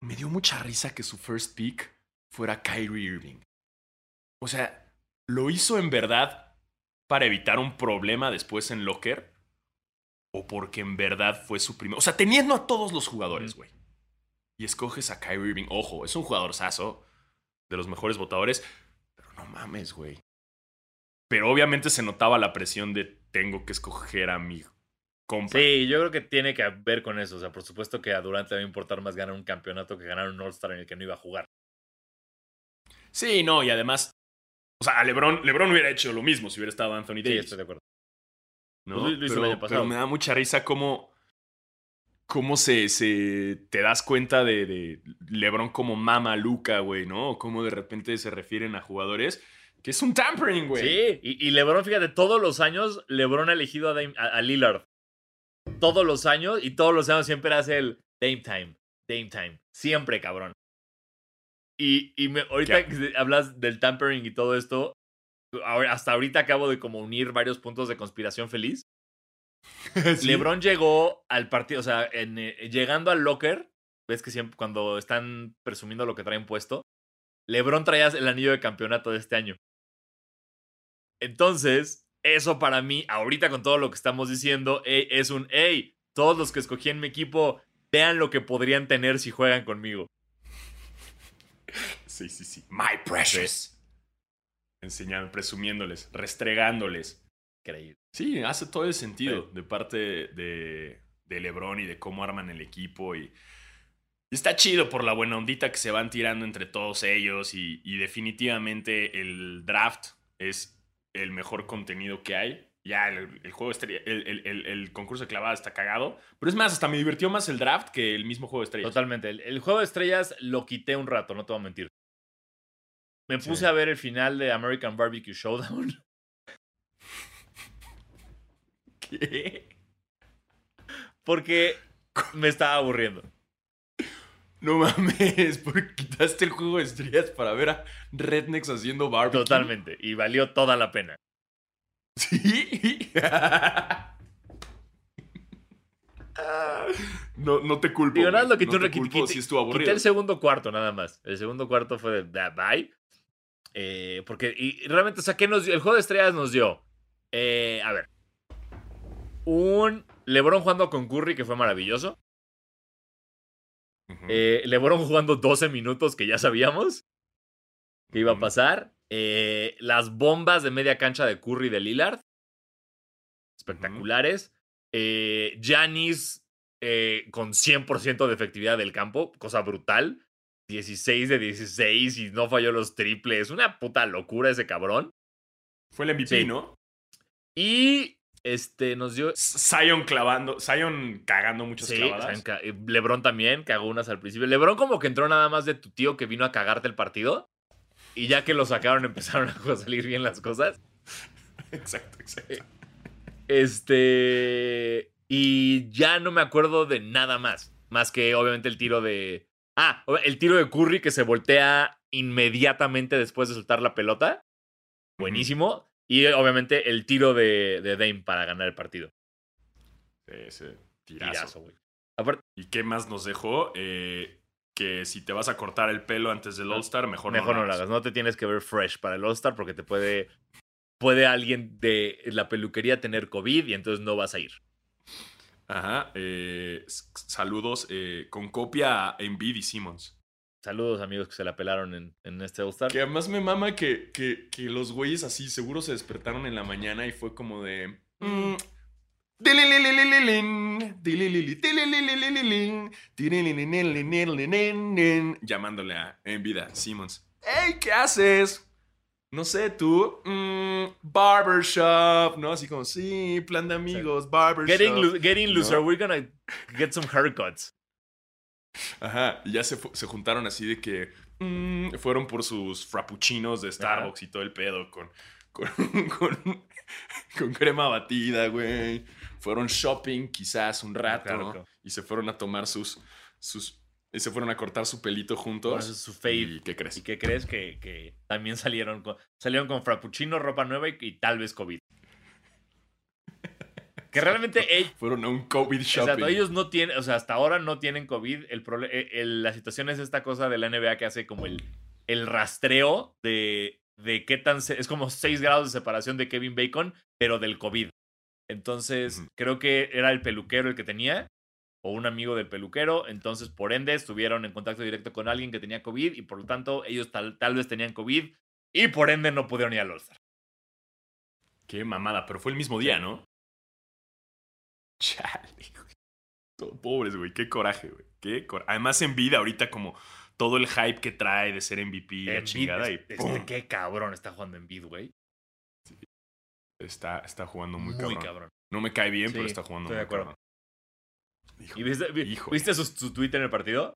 me dio mucha risa que su first pick fuera Kyrie Irving. O sea, ¿lo hizo en verdad para evitar un problema después en Locker? ¿O porque en verdad fue su primer... O sea, teniendo a todos los jugadores, güey. Y escoges a Kyrie Irving. Ojo, es un jugador saso, de los mejores votadores. Mames, güey. Pero obviamente se notaba la presión de tengo que escoger a mi compa. Sí, yo creo que tiene que ver con eso. O sea, por supuesto que a Durant le va a importar más ganar un campeonato que ganar un All-Star en el que no iba a jugar. Sí, no, y además... O sea, a LeBron, LeBron hubiera hecho lo mismo si hubiera estado Anthony Sí, Davis. estoy de acuerdo. ¿no? Pues lo hizo el pero, año pasado. pero me da mucha risa cómo, cómo se, se te das cuenta de, de LeBron como mama Luca, güey, ¿no? O cómo de repente se refieren a jugadores que es un tampering, güey. Sí, y, y LeBron, fíjate, todos los años LeBron ha elegido a, Dame- a- a Lillard. Todos los años, y todos los años siempre hace el Dame Time, Dame Time. Siempre, cabrón. Y, y me- ahorita que hablas del tampering y todo esto, ahora- hasta ahorita acabo de como unir varios puntos de conspiración feliz. Sí. LeBron llegó al partido, o sea, en, eh, llegando al locker, ves que siempre cuando están presumiendo lo que traen puesto, LeBron traía el anillo de campeonato de este año. Entonces, eso para mí, ahorita con todo lo que estamos diciendo, eh, es un, hey, todos los que escogí en mi equipo, vean lo que podrían tener si juegan conmigo. Sí, sí, sí. My precious. Enseñando, presumiéndoles, restregándoles. Increíble. Sí, hace todo el sentido de parte de, de LeBron y de cómo arman el equipo. Y, está chido por la buena ondita que se van tirando entre todos ellos. Y, y definitivamente el draft es el mejor contenido que hay. Ya el, el juego estrella, el, el- concurso de clavada está cagado. Pero es más, hasta me divirtió más el draft que el mismo juego de estrellas. Totalmente. El, juego de estrellas lo quité un rato, no te voy a mentir. Me Sí. puse a ver el final de American Barbecue Showdown. ¿Qué? Porque me estaba aburriendo. No mames, porque quitaste el juego de estrellas para ver a Rednecks haciendo barbecue. Totalmente. Y valió toda la pena. Sí. no, no te culpo. Digo, nada, lo que no tú te culpo quité- si estuvo Quité aburrido. el segundo cuarto nada más. El segundo cuarto fue de "Da- bye. Eh, porque y y realmente, o sea, ¿qué nos dio? El juego de estrellas nos dio. eh, a ver. Un LeBron jugando con Curry que fue maravilloso. Ujú. Eh, LeBron jugando 12 minutos que ya sabíamos que iba a pasar. Eh, las bombas de media cancha de Curry de Lillard. Espectaculares. Eh, Giannis eh, con 100% de efectividad del campo, cosa brutal. 16 de 16 y no falló los triples. Una puta locura ese cabrón. Fue el MVP, sí. ¿no? Y este nos dio. Zion clavando, Zion cagando muchas Sí, clavadas. ca- eh, LeBron también cagó unas al principio. LeBron como que entró nada más de tu tío que vino a cagarte el partido. Y ya que lo sacaron empezaron a salir bien las cosas. Exacto, exacto. Este. Y ya no me acuerdo de nada más. Más que obviamente el tiro de. Ah, el tiro de Curry que se voltea inmediatamente después de soltar la pelota. Buenísimo. Y obviamente el tiro de, de Dame para ganar el partido. Ese tirazo. Güey. ¿Y qué más nos dejó? Eh, que si te vas a cortar el pelo antes del All-Star, mejor, mejor no lo hagas. No te tienes que ver fresh para el All-Star porque te puede. Puede alguien de la peluquería tener COVID y entonces no vas a ir. Ajá. eh, saludos eh, con copia a Embiid y Simmons. Saludos, amigos que se la pelaron en, en este All-Star. Que además me mama que, que, que los güeyes así seguro se despertaron en la mañana y fue como de. mm, Llamándole a Embiid a Simmons. ¡Ey! ¿Qué haces? No sé, tú. mm, barbershop, ¿no? Así como, sí, plan de amigos, barbershop. Getting, lo- getting ¿no? loser, we're gonna get some haircuts. Ajá, y ya se, se juntaron así de que mm, fueron por sus frappuccinos de Starbucks y todo el pedo con, con, con, con crema batida, güey. Fueron shopping quizás un rato Claro, claro. y se fueron a tomar sus, sus, y se fueron a cortar su pelito juntos. Bueno, ese es su fave. ¿Y qué crees? ¿Y qué crees? Que, que también salieron con, salieron con frappuccino, ropa nueva y, y tal vez COVID. Que realmente ell- Fueron a un COVID shopping. exacto, ellos no tienen, o sea, hasta ahora no tienen COVID. El eh, el- la situación es esta cosa de la NBA que hace como el, el rastreo de, de qué tan... se- Es como 6 grados de separación de Kevin Bacon, pero del COVID. Entonces, creo que era el peluquero el que tenía, o un amigo del peluquero. Entonces, por ende, estuvieron en contacto directo con alguien que tenía COVID y por lo tanto, ellos tal, tal vez tenían COVID y por ende no pudieron ir al All-Star. Qué mamada, pero fue el mismo día, ¿no? Chale, güey. Todo- Pobres, güey. Qué coraje, güey. Qué cora- Además, en vida, ahorita como todo el hype que trae de ser MVP la chingada. Y este, ¡pum! este, qué cabrón está jugando en bid, güey. está, está jugando muy, Muy, cabrón. cabrón. No me cae bien, Sí, pero está jugando estoy de muy acuerdo. cabrón. Hijo, ¿Y viste, vi- Híjole. ¿viste su, su tweet en el partido?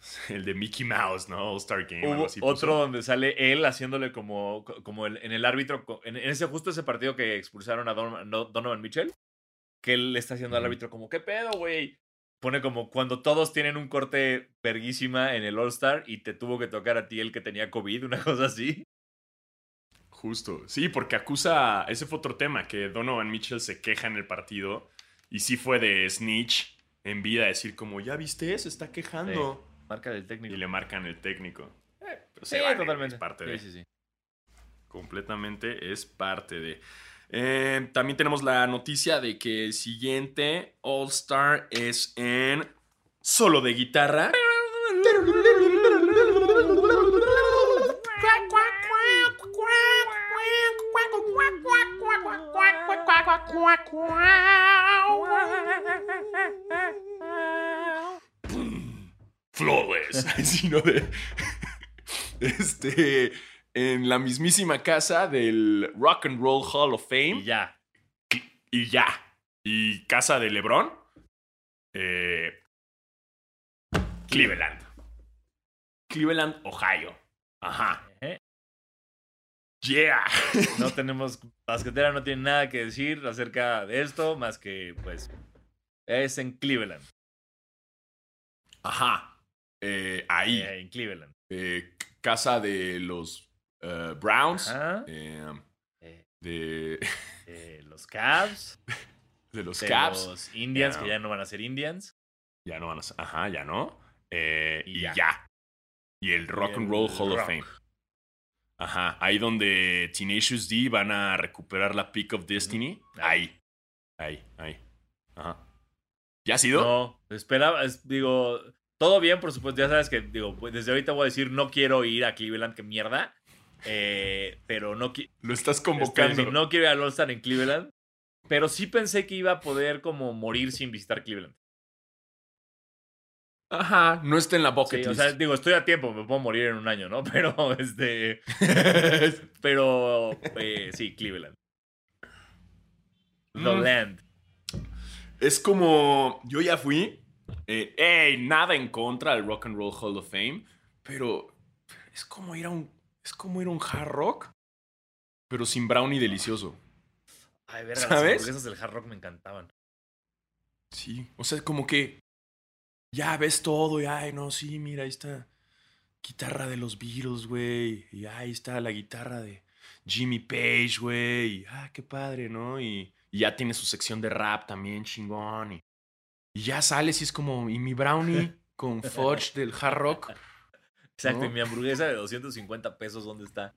El de Mickey Mouse, ¿no? All Star Game. algo Hubo así puso. otro donde sale él haciéndole como, como el- en el árbitro, en, en ese justo ese partido que expulsaron a Don- no- Donovan Mitchell, que él le está haciendo al árbitro como, ¿qué pedo, güey? Pone como cuando todos tienen un corte verguísima en el All-Star y te tuvo que tocar a ti el que tenía COVID, una cosa así. Justo. Sí, porque acusa. Ese fue otro tema, que Donovan Mitchell se queja en el partido. Y sí fue de snitch en vida, decir como, ¿ya viste? Se está quejando. Marca del Y técnico. le marcan el técnico. Eh, pero Sí, se vale, totalmente. Es parte Sí, sí, sí. Completamente es parte de. Eh, también tenemos la noticia de que el siguiente All Star es en solo de guitarra. Flawless. Sino de. Este. En la mismísima casa del Rock and Roll Hall of Fame. Y ya. Y ya. Y casa de LeBron. eh, Cleveland. Cleveland, Ohio. Ajá. ¿eh? Yeah. No tenemos, basquetera no tiene nada que decir acerca de esto, más que, pues, es en Cleveland. Ajá. Eh, ahí. Eh, en Cleveland. eh, casa de los eh, Browns. Ajá. eh, de, los Cavs. de los de. Los Indians, que ya no van a ser Indians. Ya no van a ser- Ajá, ya no. Eh, Y y ya. ya. Y el Rock and Roll Hall of. Fame. Ajá, ahí donde Tenacious D van a recuperar la Peak of Destiny. Ahí. Ahí, ahí. Ajá. ¿Ya ha sido? No, esperaba, es- digo, todo bien, por supuesto. Ya sabes que, digo, pues, desde ahorita voy a decir, no quiero ir a Cleveland, que mierda. Eh, pero no, Lo estás convocando. no quiero ir al All-Star en Cleveland. Pero sí pensé que iba a poder como morir sin visitar Cleveland. Ajá, no está en la bucket Sí, o sea, digo, estoy a tiempo, me puedo morir en un año, ¿no? Pero, este... Pero, eh, sí, Cleveland. The Mm. Land. Es como. Yo ya fui. Eh, ey, nada en contra del Rock and Roll Hall of Fame. Pero es como ir a un. Es como ir a un hard rock. Pero sin brownie delicioso. Ay, verga, las ¿Sabes? hamburguesas del Hard Rock me encantaban. Sí. O sea, como que. Ya ves todo. Y ay, no, sí, mira, ahí está. Guitarra de los Beatles, güey. Y ahí está la guitarra de Jimmy Page, güey. Y ah, qué padre, ¿no? Y, y ya tiene su sección de rap también, chingón. Y, y ya sales y es como. ¿Y mi brownie con fudge del hard rock? Exacto, ¿No? y mi hamburguesa de 250 pesos, ¿dónde está?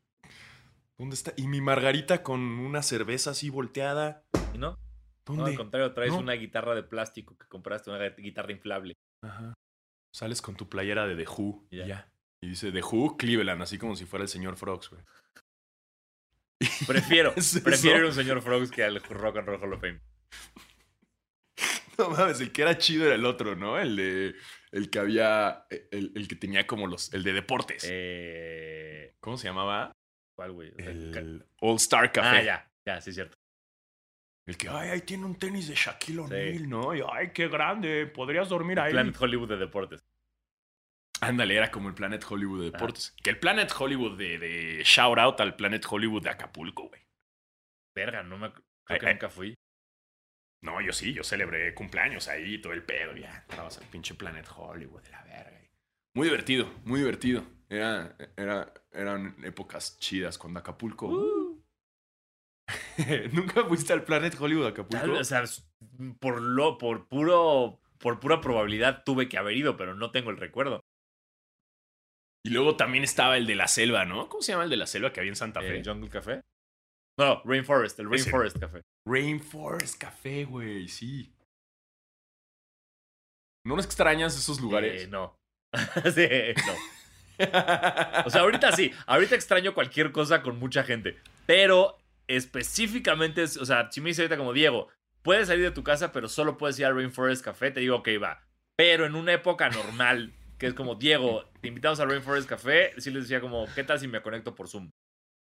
¿Dónde está? ¿Y mi margarita con una cerveza así volteada? ¿Y no? No, ¿Dónde? al contrario, traes No. una guitarra de plástico que compraste, una guitarra inflable. Ajá. Sales con tu playera de The Who. Ya. Y ya. Y dice The Who, Cleveland, así como si fuera el señor Frogs, güey. Prefiero, prefiero ir a un señor Frogs que al Rock and Roll Hall of Fame. No mames, el que era chido era el otro, ¿no? El de. El que había. El, el que tenía como los. El de deportes. Eh, ¿Cómo se llamaba? ¿Cuál, güey? El All Star Café. Ah, ya, ya, sí es cierto. El que, ay, ahí tiene un tenis de Shaquille Sí. O'Neal, ¿no? Y, ay, qué grande, podrías dormir ahí. Planet Hollywood de deportes. Ándale, era como el Planet Hollywood de deportes. Que el Planet Hollywood de, de shout out al Planet Hollywood de Acapulco, güey. Verga, no me creo que eh. nunca fui. No, yo sí, yo celebré cumpleaños ahí, todo el pedo, ya. Entrabas al pinche Planet Hollywood de la verga. Muy divertido, muy divertido. Era, era, eran épocas chidas cuando Acapulco. Uh. ¿Nunca fuiste al Planet Hollywood de Acapulco? Tal- O sea, por lo, por puro, por pura probabilidad tuve que haber ido, pero no tengo el recuerdo. Y luego también estaba el de la selva, ¿no? ¿Cómo se llama el de la selva que había en Santa Fe? ¿El Jungle Café? No, Rainforest, el. Rainforest Café. Rainforest Café, güey, sí. ¿No nos extrañas esos lugares? Eh, no. sí, no. O sea, ahorita sí. Ahorita extraño cualquier cosa con mucha gente. Pero específicamente, es- o sea, si me dice ahorita como Diego, puedes salir de tu casa, pero solo puedes ir al Rainforest Café, te digo, ok, va. Pero en una época normal, que es como, Diego, te invitamos al Rainforest Café, sí les decía como, ¿qué tal si me conecto por Zoom?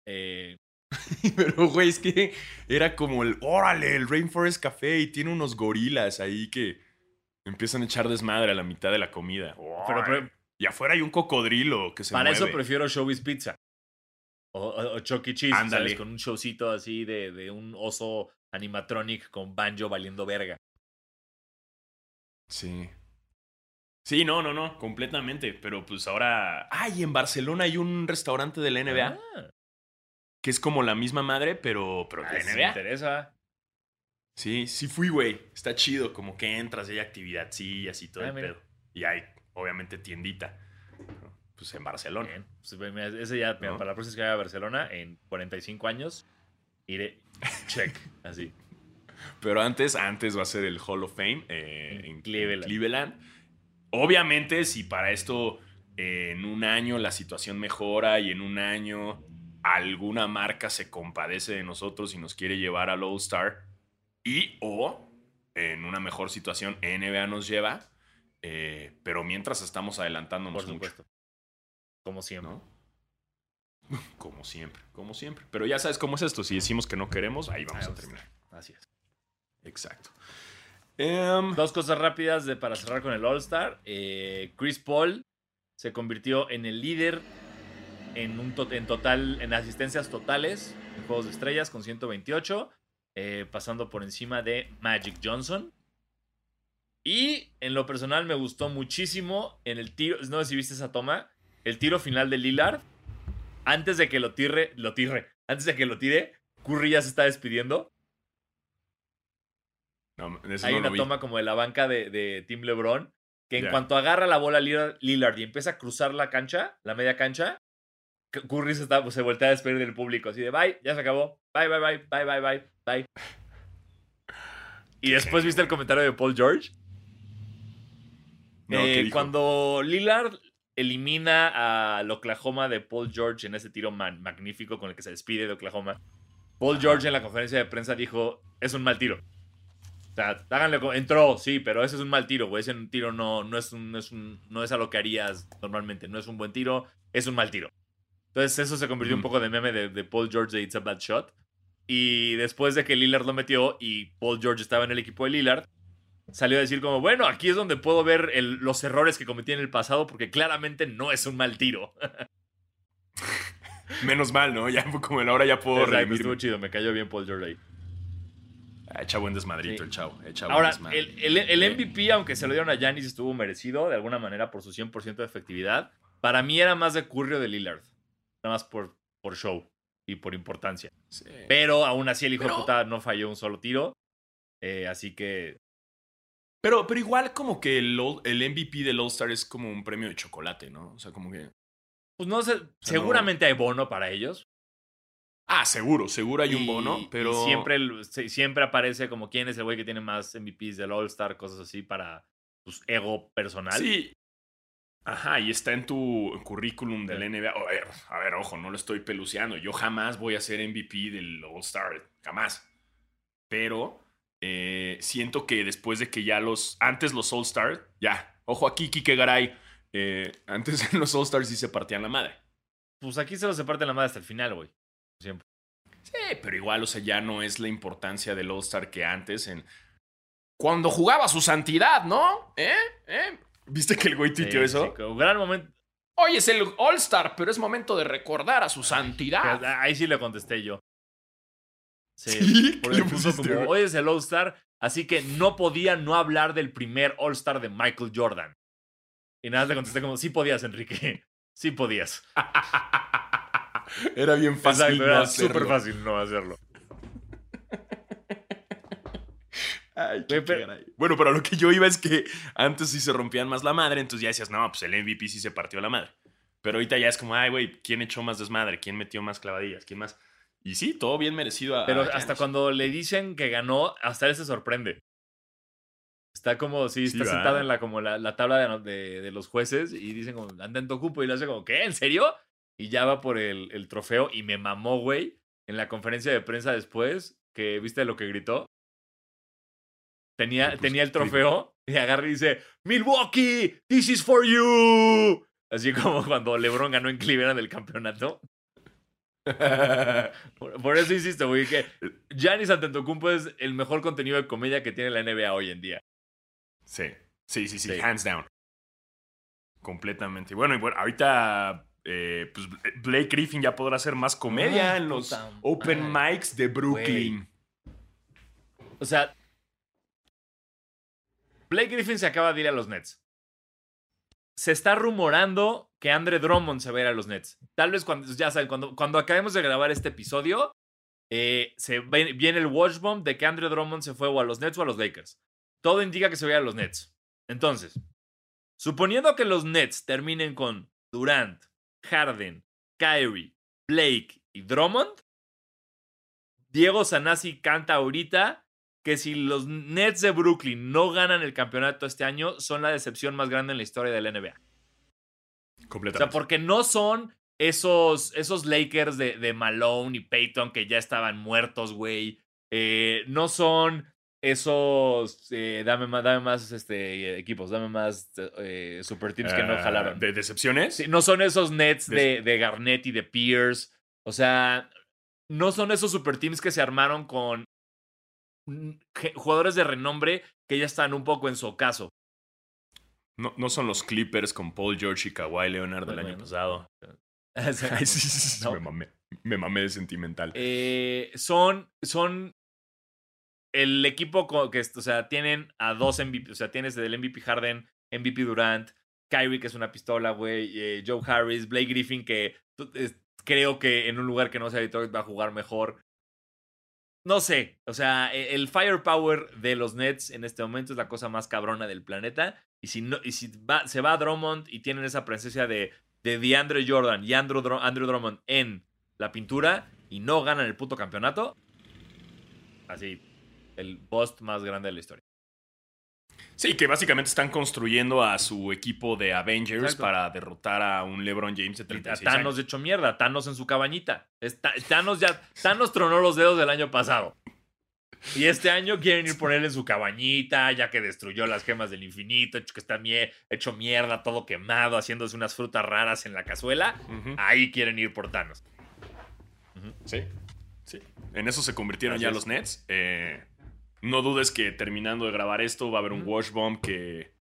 Eh, Pero, güey, es que era como el, órale, el Rainforest Café y tiene unos gorilas ahí que empiezan a echar desmadre a la mitad de la comida. pero, pero y afuera hay un cocodrilo que se para mueve. eso prefiero Showbiz Pizza. O, o, o Chuck E. Cheese. Con un showcito así de, de un oso animatronic con banjo valiendo verga. Sí. Sí, no, no, no, completamente. Pero pues ahora. Ay, en Barcelona hay un restaurante de la NBA Ah, que es como la misma madre, pero, pero de ah, sí me interesa. Sí, sí fui, güey. Está chido, como que entras y hay actividad, sí, y así todo Ah, el mira. pedo. Y hay, obviamente, tiendita. Pues en Barcelona. Bien. Pues, mira, ese ya, mira, ¿No? para la próxima que vaya a Barcelona, en 45 años, iré. Check. Así. Pero antes, antes va a ser el Hall of Fame eh, En en, Cleveland. Cleveland. Obviamente, si para esto eh, en un año la situación mejora y en un año alguna marca se compadece de nosotros y nos quiere llevar al All Star y o en una mejor situación NBA nos lleva, eh, pero mientras estamos adelantándonos Por mucho, supuesto. Como siempre. ¿no? Como siempre, como siempre. Pero ya sabes cómo es esto. Si decimos que no queremos, ahí vamos a terminar. Así es. Exacto. Em, Dos cosas rápidas de, para cerrar con el All-Star. Eh, Chris Paul se convirtió en el líder en, un to- en total, en asistencias totales en Juegos de Estrellas con 128, eh, pasando por encima de Magic Johnson. Y en lo personal me gustó muchísimo en el tiro, no sé si viste esa toma, el tiro final de Lillard. Antes de que lo tire, lo tire, antes de que lo tire, Curry ya se está despidiendo. no, Hay no una toma como de la banca de, de Team LeBron que en cuanto agarra la bola Lillard, Lillard y empieza a cruzar la cancha, la media cancha, Curry se, está, se voltea a despedir del público, así de bye, ya se acabó, bye, bye, bye, bye, bye, bye, bye. Y después viste el comentario de Paul George. No, Eh, cuando Lillard elimina al Oklahoma de Paul George en ese tiro man- magnífico con el que se despide de Oklahoma, Paul George en la conferencia de prensa dijo, es un mal tiro. O sea, háganle, entró, sí, pero ese es un mal tiro, güey. Ese tiro no, no, es un, no, es un- no es a lo que harías normalmente. No es un buen tiro, es un mal tiro. Entonces eso se convirtió un Ujú. poco de meme de, de Paul George de It's a Bad Shot. Y después de que Lillard lo metió y Paul George estaba en el equipo de Lillard, salió a decir como, bueno, aquí es donde puedo ver el- los errores que cometí en el pasado porque claramente no es un mal tiro. Menos mal, ¿no? Ya como el ahora ya puedo Exacto, estuvo chido, me cayó bien Paul George ahí. Ah, Echa buen desmadrito Sí. el chavo. Ahora, el, el- el MVP, aunque se lo dieron a Giannis, estuvo merecido de alguna manera por su 100% de efectividad. Para mí era más de Curry o de Lillard. Nada más por, por show y por importancia. Sí. Pero aún así el hijo Pero- de puta no falló un solo tiro. Eh, así que Pero, pero igual como que el, el MVP del All-Star es como un premio de chocolate, ¿no? O sea, como que... Pues no sé, sea, seguramente hay bono para ellos. Ah, seguro, seguro hay un bono, pero... siempre, siempre aparece como quién es el güey que tiene más MVPs del All-Star, cosas así para pues, ego personal. Sí. Ajá, y está en tu currículum del Sí. NBA. A ver, a ver, ojo, no lo estoy peluceando. Yo jamás voy a ser MVP del All-Star, jamás. Pero eh, siento que después de que ya los... Antes los All-Star, ya. Ojo aquí, Kike Garay. eh, antes en los All-Stars sí se partían la madre. Pues aquí se los se parte la madre hasta el final, güey. Siempre. Sí, pero igual, o sea, ya no es la importancia del All-Star que antes en... Cuando jugaba su santidad, ¿no? ¿Eh? ¿Eh? ¿Viste que el güey tuiteó Sí, eso? sí, un gran momento. Hoy es el All-Star, pero es momento de recordar a su santidad. Ahí sí le contesté yo. Sí, ¿Sí? ¿Qué porque le puso pusiste, como, hoy es el All-Star, así que no podía no hablar del primer All-Star de Michael Jordan. Y nada, le contesté como, sí podías, Enrique. Sí podías. Era bien fácil. Exacto, no era súper fácil no hacerlo. Ay, qué Güey, pero-. Bueno, pero lo que yo iba es que antes sí se rompían más la madre, entonces ya decías, no, pues el MVP sí se partió la madre. Pero ahorita ya es como, ay, güey, ¿quién echó más desmadre? ¿Quién metió más clavadillas? ¿Quién más? Y sí, todo bien merecido a. Pero a hasta cuando le dicen que ganó, hasta él se sorprende. Está como, sí, Sí, está va. sentado en la, como la, la tabla de, de- de los jueces y dicen como, anda en Tocupo y le hace como, ¿qué? ¿En serio? Y ya va por el, el trofeo y me mamó, güey, en la conferencia de prensa después, que viste lo que gritó. Tenía, pues, tenía el trofeo y agarra y dice, Milwaukee, this is for you. Así como cuando LeBron ganó en Cleveland el campeonato. Por, por eso insisto, güey, que Giannis Antetokounmpo es el mejor contenido de comedia que tiene la NBA hoy en día. sí, sí, sí, sí, Sí. hands down. Completamente. Bueno, y bueno, ahorita. eh, pues Blake Griffin ya podrá hacer más comedia Ah, en los puta Open. Mics de Brooklyn. O sea, Blake Griffin se acaba de ir a los Nets. Se está rumorando que Andre Drummond se va a ir a los Nets. Tal vez cuando, ya saben, cuando, cuando acabemos de grabar este episodio, eh, se viene el watch bomb de que Andre Drummond se fue o a los Nets o a los Lakers. Todo indica que se vaya a los Nets. Entonces, suponiendo que los Nets terminen con Durant, Harden, Kyrie, Blake y Drummond, Diego Sanasi canta ahorita que si los Nets de Brooklyn no ganan el campeonato este año, son la decepción más grande en la historia de la NBA. O Completamente. sea, porque no son esos, esos Lakers de, de Malone y Peyton que ya estaban muertos, güey. Eh, no son esos. eh, dame más, dame más este, equipos, dame más eh, super teams que no Ah, jalaron. ¿De decepciones? Sí, no son esos Nets De- de, Garnett y de Pierce. O sea, no son esos super teams que se armaron con jugadores de renombre que ya están un poco en su ocaso. No, no son los Clippers con Paul George y Kawhi Leonard del Bueno, año pasado. O sea, Ay, sí, sí, sí, no. me mamé. Me mamé de sentimental. Eh, son, son el equipo que, o sea, tienen a dos MVP, o sea, tienes del MVP Harden, MVP Durant, Kyrie, que es una pistola, güey, eh, Joe Harris, Blake Griffin, que creo que en un lugar que no sea Detroit va a jugar mejor. No sé, o sea, e- el firepower de los Nets en este momento es la cosa más cabrona del planeta. Y si, no, y si va- se va a Drummond y tienen esa presencia de, de DeAndre Jordan y Andrew, Andrew Drummond en la pintura y no ganan el puto campeonato, así, el bust más grande de la historia. Sí, que básicamente están construyendo a su equipo de Avengers Exacto. para derrotar a un LeBron James de Y a 36 Thanos años. de hecho mierda, Thanos en su cabañita. Es Ta- Thanos ya, Thanos tronó los dedos del año pasado. Y este año quieren ir por él en su cabañita, ya que destruyó las gemas del infinito, hecho que está mie- hecho mierda, todo quemado, haciéndose unas frutas raras en la cazuela. Ahí quieren ir por Thanos. Sí, sí. En eso se convirtieron Así ya es. los Nets. Eh, no dudes que terminando de grabar esto va a haber un wash bomb que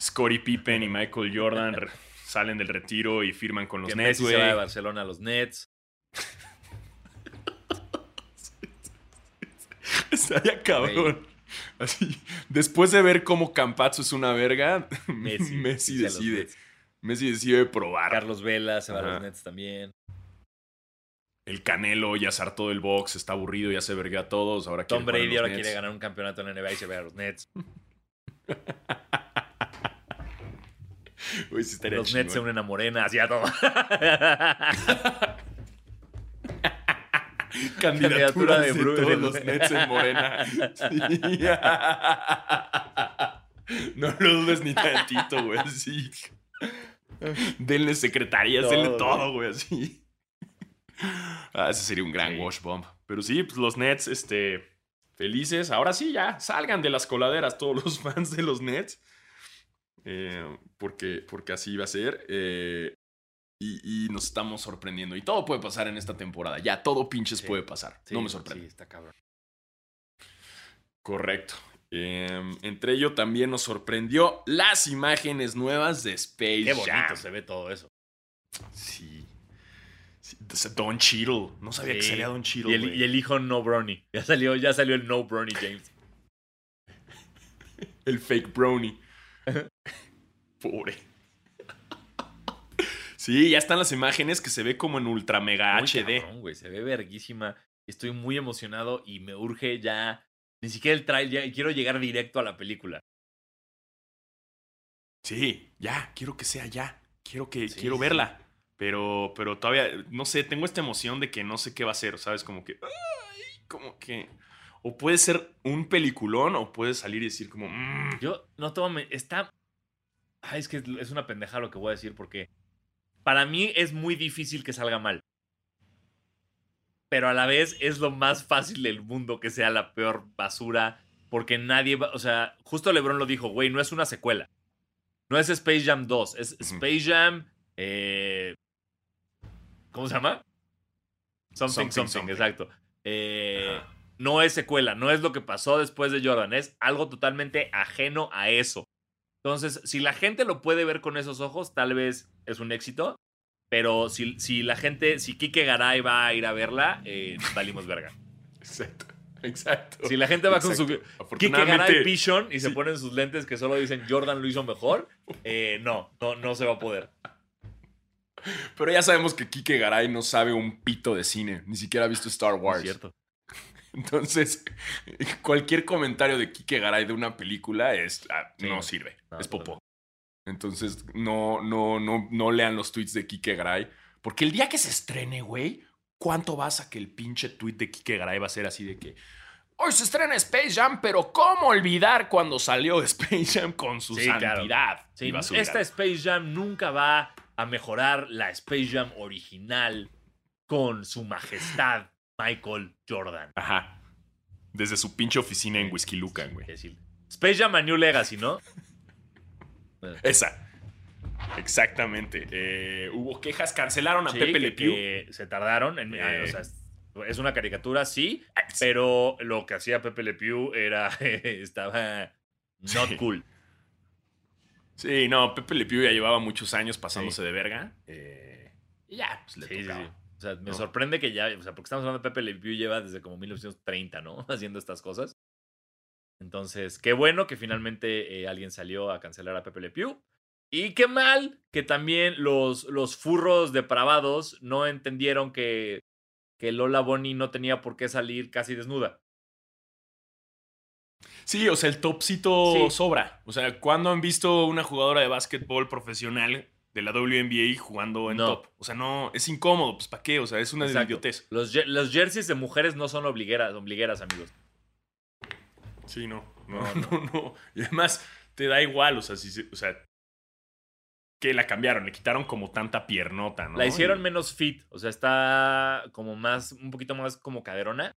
Scottie Pippen y Michael Jordan salen del retiro y firman con los que Nets, Messi se va de güey. Barcelona a los Nets. Estaría cabrón. Así, después de ver cómo Campazzo es una verga, Messi, Messi, decide. Messi decide probar. Carlos Vela se va a los Nets también. El Canelo ya se hartó del box, está aburrido, ya se verga a todos. Ahora Tom Brady ahora quiere ganar un campeonato en la NBA y se va a los Nets. Sí Los Nets se unen a Morena, así a todo. Candidatura de de, todos los Nets en Morena. Sí. No lo dudes ni tantito, güey, así. Denle secretarías, denle Todo, todo, güey, así. Ah, ese sería un gran Sí. wash bomb. Pero sí, pues los Nets, este, felices. Ahora sí, ya, salgan de las coladeras todos los fans de los Nets. Eh, porque, porque así va a ser. Eh, y, y nos estamos sorprendiendo. Y todo puede pasar en esta temporada. Ya, todo pinches Sí. puede pasar. Sí, no me sorprende. Sí, está cabrón. Correcto. Em, entre ello también nos sorprendió las imágenes nuevas de Space Qué bonito Jam. se ve todo eso. Sí. Don Cheadle. No sabía que salía Don Y Cheadle. el, y el hijo No Brony. Ya salió, ya salió el No Brony James. El fake brownie. Pobre. Sí, ya están las imágenes que se ve como en ultra mega HD. cabrón, se ve verguísima. Estoy muy emocionado y me urge ya. Ni siquiera el trailer, ya quiero llegar directo a la película. Sí, ya, quiero que sea ya. Quiero que Sí, quiero sí. verla. Pero pero todavía no sé, tengo esta emoción de que no sé qué va a ser, ¿sabes? Como que ay, como que o puede ser un peliculón o puede salir y decir como "Mm". Yo no tomo. Está. Ay, es que es una pendeja lo que voy a decir porque. Para mí es muy difícil que salga mal. Pero a la vez es lo más fácil del mundo que sea la peor basura. Porque nadie va. O sea, justo LeBron lo dijo, güey, no es una secuela. No es Space Jam 2. Es. Space Jam. eh, ¿Cómo se llama? Something, Something, something, something. exacto. Eh, no es secuela, no es lo que pasó después de Jordan, es algo totalmente ajeno a eso. Entonces, si la gente lo puede ver con esos ojos, tal vez es un éxito. Pero si, si la gente, si Kike Garay va a ir a verla, eh, valimos verga. Exacto. Exacto. Si la gente va con su. Kike Garay Vision y se ponen sus lentes que solo dicen Jordan lo hizo mejor, eh, no, no, no se va a poder. Pero ya sabemos que Kike Garay no sabe un pito de cine, ni siquiera ha visto Star Es Wars. cierto. Entonces, cualquier comentario de Kike Garay de una película es ah, Sí. no sirve, No, es popó. Entonces, no, no, no, no lean los tweets de Kike Garay. Porque el día que se estrene, güey, ¿cuánto vas a que el pinche tweet de Kike Garay va a ser así de que hoy se estrena Space Jam, pero cómo olvidar cuando salió Space Jam con su Sí, claro. santidad? Sí, esta. Space Jam nunca va a mejorar la Space Jam original con su majestad Michael Jordan. Ajá. Desde su pinche oficina en Whiskey Lucan, güey. Space Jam a New Legacy, ¿no? Esa. Exactamente. Eh, hubo quejas, cancelaron a Sí, Pepe Le Pew. se tardaron. En, Eh. o sea, es- una caricatura, sí, sí. pero lo que hacía Pepe Le Pew era. estaba not Sí. cool. Sí, no, Pepe Le Pew ya llevaba muchos años pasándose de verga. eh, y ya, pues le Sí, sí, tocaba. sí. O sea, me ¿no? sorprende que ya, o sea, porque estamos hablando de Pepe Le Pew lleva desde como 1930, ¿no? Haciendo estas cosas. Entonces, qué bueno que finalmente eh, alguien salió a cancelar a Pepe Le Pew. Y qué mal que también los, los furros depravados no entendieron que, que Lola Bonnie no tenía por qué salir casi desnuda. Sí, o sea, el topcito Sí. sobra. O sea, ¿cuándo han visto una jugadora de básquetbol profesional de la WNBA jugando en No. top? O sea, no, es incómodo, pues ¿para qué? O sea, es una idiotez. Los, los jerseys de mujeres no son obligueras, obligueras amigos. Sí, no, no, No, no, no. Y además, te da igual, o sea, si, o sea, que la cambiaron, le quitaron como tanta piernota, ¿no? La hicieron menos fit, o sea, está como más, un poquito más como caderona.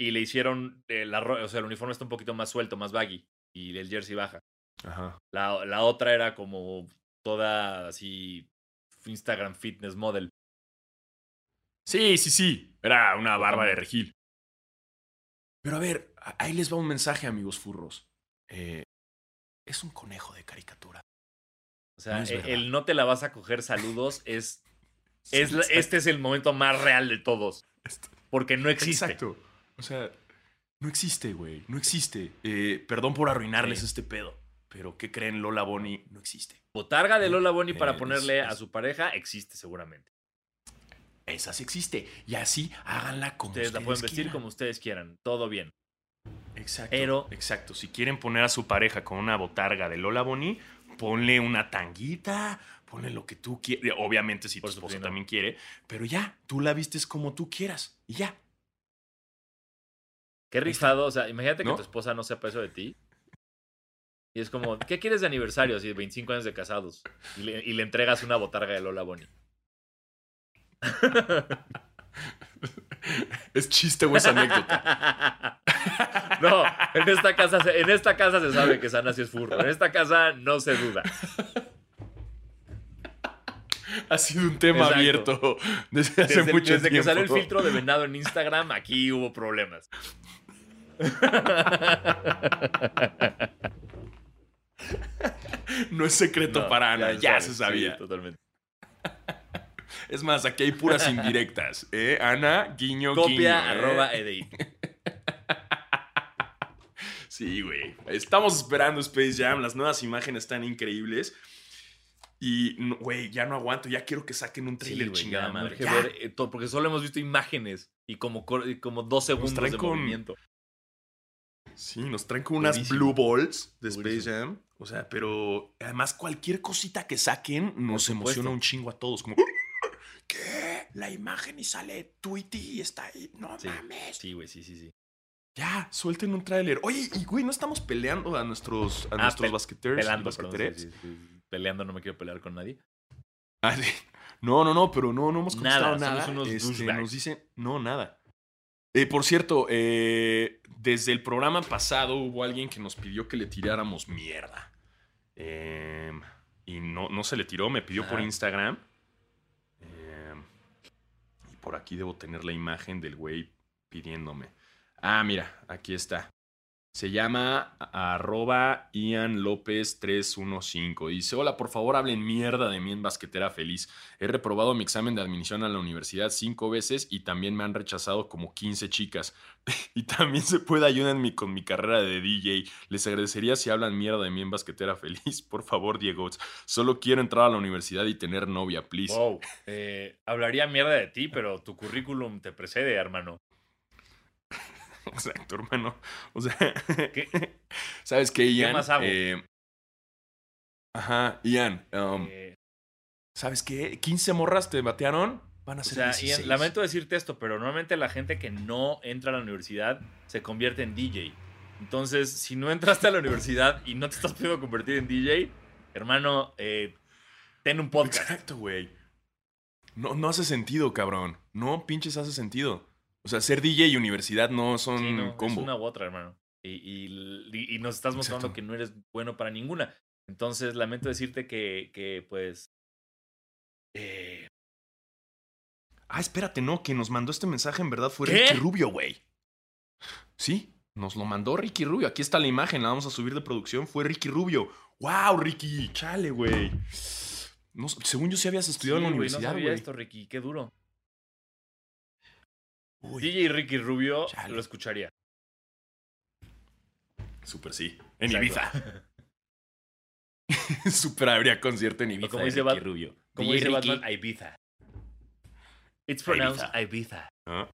Y le hicieron, ro- o sea, el uniforme está un poquito más suelto, más baggy. Y el jersey baja. Ajá. La, la otra era como toda así Instagram fitness model. Sí, sí, sí. Era una barba de regil. Pero a ver, ahí les va un mensaje, amigos furros. Eh, es un conejo de caricatura. O sea, No es e- el no te la vas a coger saludos es, es exacto. este es el momento más real de todos. Porque no existe. Exacto. O sea, no existe, güey. No existe. Eh, perdón por arruinarles Sí. este pedo. Pero ¿qué creen? Lola Bonnie no existe. Botarga de Lola Bonnie para ponerle a su pareja existe seguramente. Esa sí existe. Y así háganla como Ustedes ustedes, la pueden vestir quieran. como ustedes quieran. Todo bien. Exacto. Pero- Exacto. Si quieren poner a su pareja con una botarga de Lola Bonnie, ponle una tanguita, ponle lo que tú quieras. Obviamente, si tu supuesto. también quiere. Pero ya, tú la vistes como tú quieras. Y ya. Qué rifado. O sea, imagínate que tu esposa no sepa eso de ti. Y es como, ¿qué quieres de aniversario? Así, 25 años de casados. Y le, y le entregas una botarga de Lola Bonnie. Es chiste o es anécdota. No, en esta casa, se- en esta casa se sabe que Sana sí es furro. En esta casa no se duda. ha sido un tema Exacto. abierto desde hace Desde, mucho desde que tiempo. salió el filtro de venado en Instagram, aquí hubo problemas. No es secreto No, para Ana, ya, se sí, sabía. totalmente. Es más, aquí hay puras indirectas. ¿eh? Ana, guiño, Copia guiño. ¿eh? arroba EDI. Sí, güey. Estamos esperando Space Jam. Las nuevas imágenes están increíbles. Y, no- güey, ya no aguanto. Ya quiero que saquen un Sí, trailer güey, chingada ya, madre. Ya. ver, eh, todo, porque solo hemos visto imágenes y como, y como dos segundos de con- movimiento. Sí, nos traen con unas Buenísimo. Blue Balls de Space Buenísimo. Jam. O sea, pero además cualquier cosita que saquen nos emociona un chingo a todos. Como, ¿qué? La imagen y sale Tweety y está ahí. No Sí, mames. Sí, güey, sí, sí, sí. Ya, suelten un tráiler. Oye, y güey, no estamos peleando a nuestros, a Ah, nuestros basqueteers. y Pelando, perdón, basqueteres. sí, sí, sí. Peleando, no me quiero pelear con nadie. Ah. No, no, no, pero no, no hemos contestado Nada, nada. somos unos Este, nos dicen, no, nada. Eh, por cierto, eh, desde el programa pasado hubo alguien que nos pidió que le tiráramos mierda. Em, y no, no se le tiró, me pidió por. Instagram. Em, y por aquí debo tener la imagen del güey pidiéndome. Ah, mira, aquí está. Se llama arroba Ian López 315. Dice, hola, por favor hablen mierda de mí en Basquetera Feliz. He reprobado mi examen de admisión a la universidad cinco veces y también me han rechazado como 15 chicas. y también se puede ayudarme con mi carrera de DJ. Les agradecería si hablan mierda de mí en Basquetera Feliz. Por favor, Diego. Solo quiero entrar a la universidad y tener novia, please. Wow. eh, hablaría mierda de ti, pero tu currículum te precede, hermano. Exacto, hermano. O sea, ¿Qué? ¿sabes qué, Ian? más hago? Eh, ajá, Ian. um, Eh, ¿Sabes qué? 15 morras te batearon. Van a o ser sea, 16. Ian, lamento decirte esto, pero normalmente la gente que no entra a la universidad se convierte en DJ. Entonces, si no entraste a la universidad y no te estás pudiendo convertir en DJ, hermano, eh, ten un podcast. Exacto, güey. No, no hace sentido, cabrón. No, pinches hace sentido. O sea, ser DJ y universidad no son Sí, no, combo. Es una u otra, hermano. Y, y- y- y nos estás mostrando Exacto. que no eres bueno para ninguna. Entonces, lamento decirte que, que pues. eh, Ah, espérate, no, que nos mandó este mensaje en verdad fue ¿Qué? Ricky Rubio, güey. Sí, nos lo mandó Ricky Rubio. Aquí está la imagen, la vamos a subir de producción. Fue Ricky Rubio. ¡Wow, Ricky! Chale, güey. No, según yo sí habías estudiado en la sí, güey, universidad, No sabía güey. esto, Ricky. Qué duro. Uy, DJ Ricky Rubio Chale. lo escucharía. Súper sí. En. Ibiza. Súper habría concierto en Ibiza. como dice Ricky Rubio. Como dice Ricky. Batman, Ibiza. It's pronounced Ibiza. ¿Ah?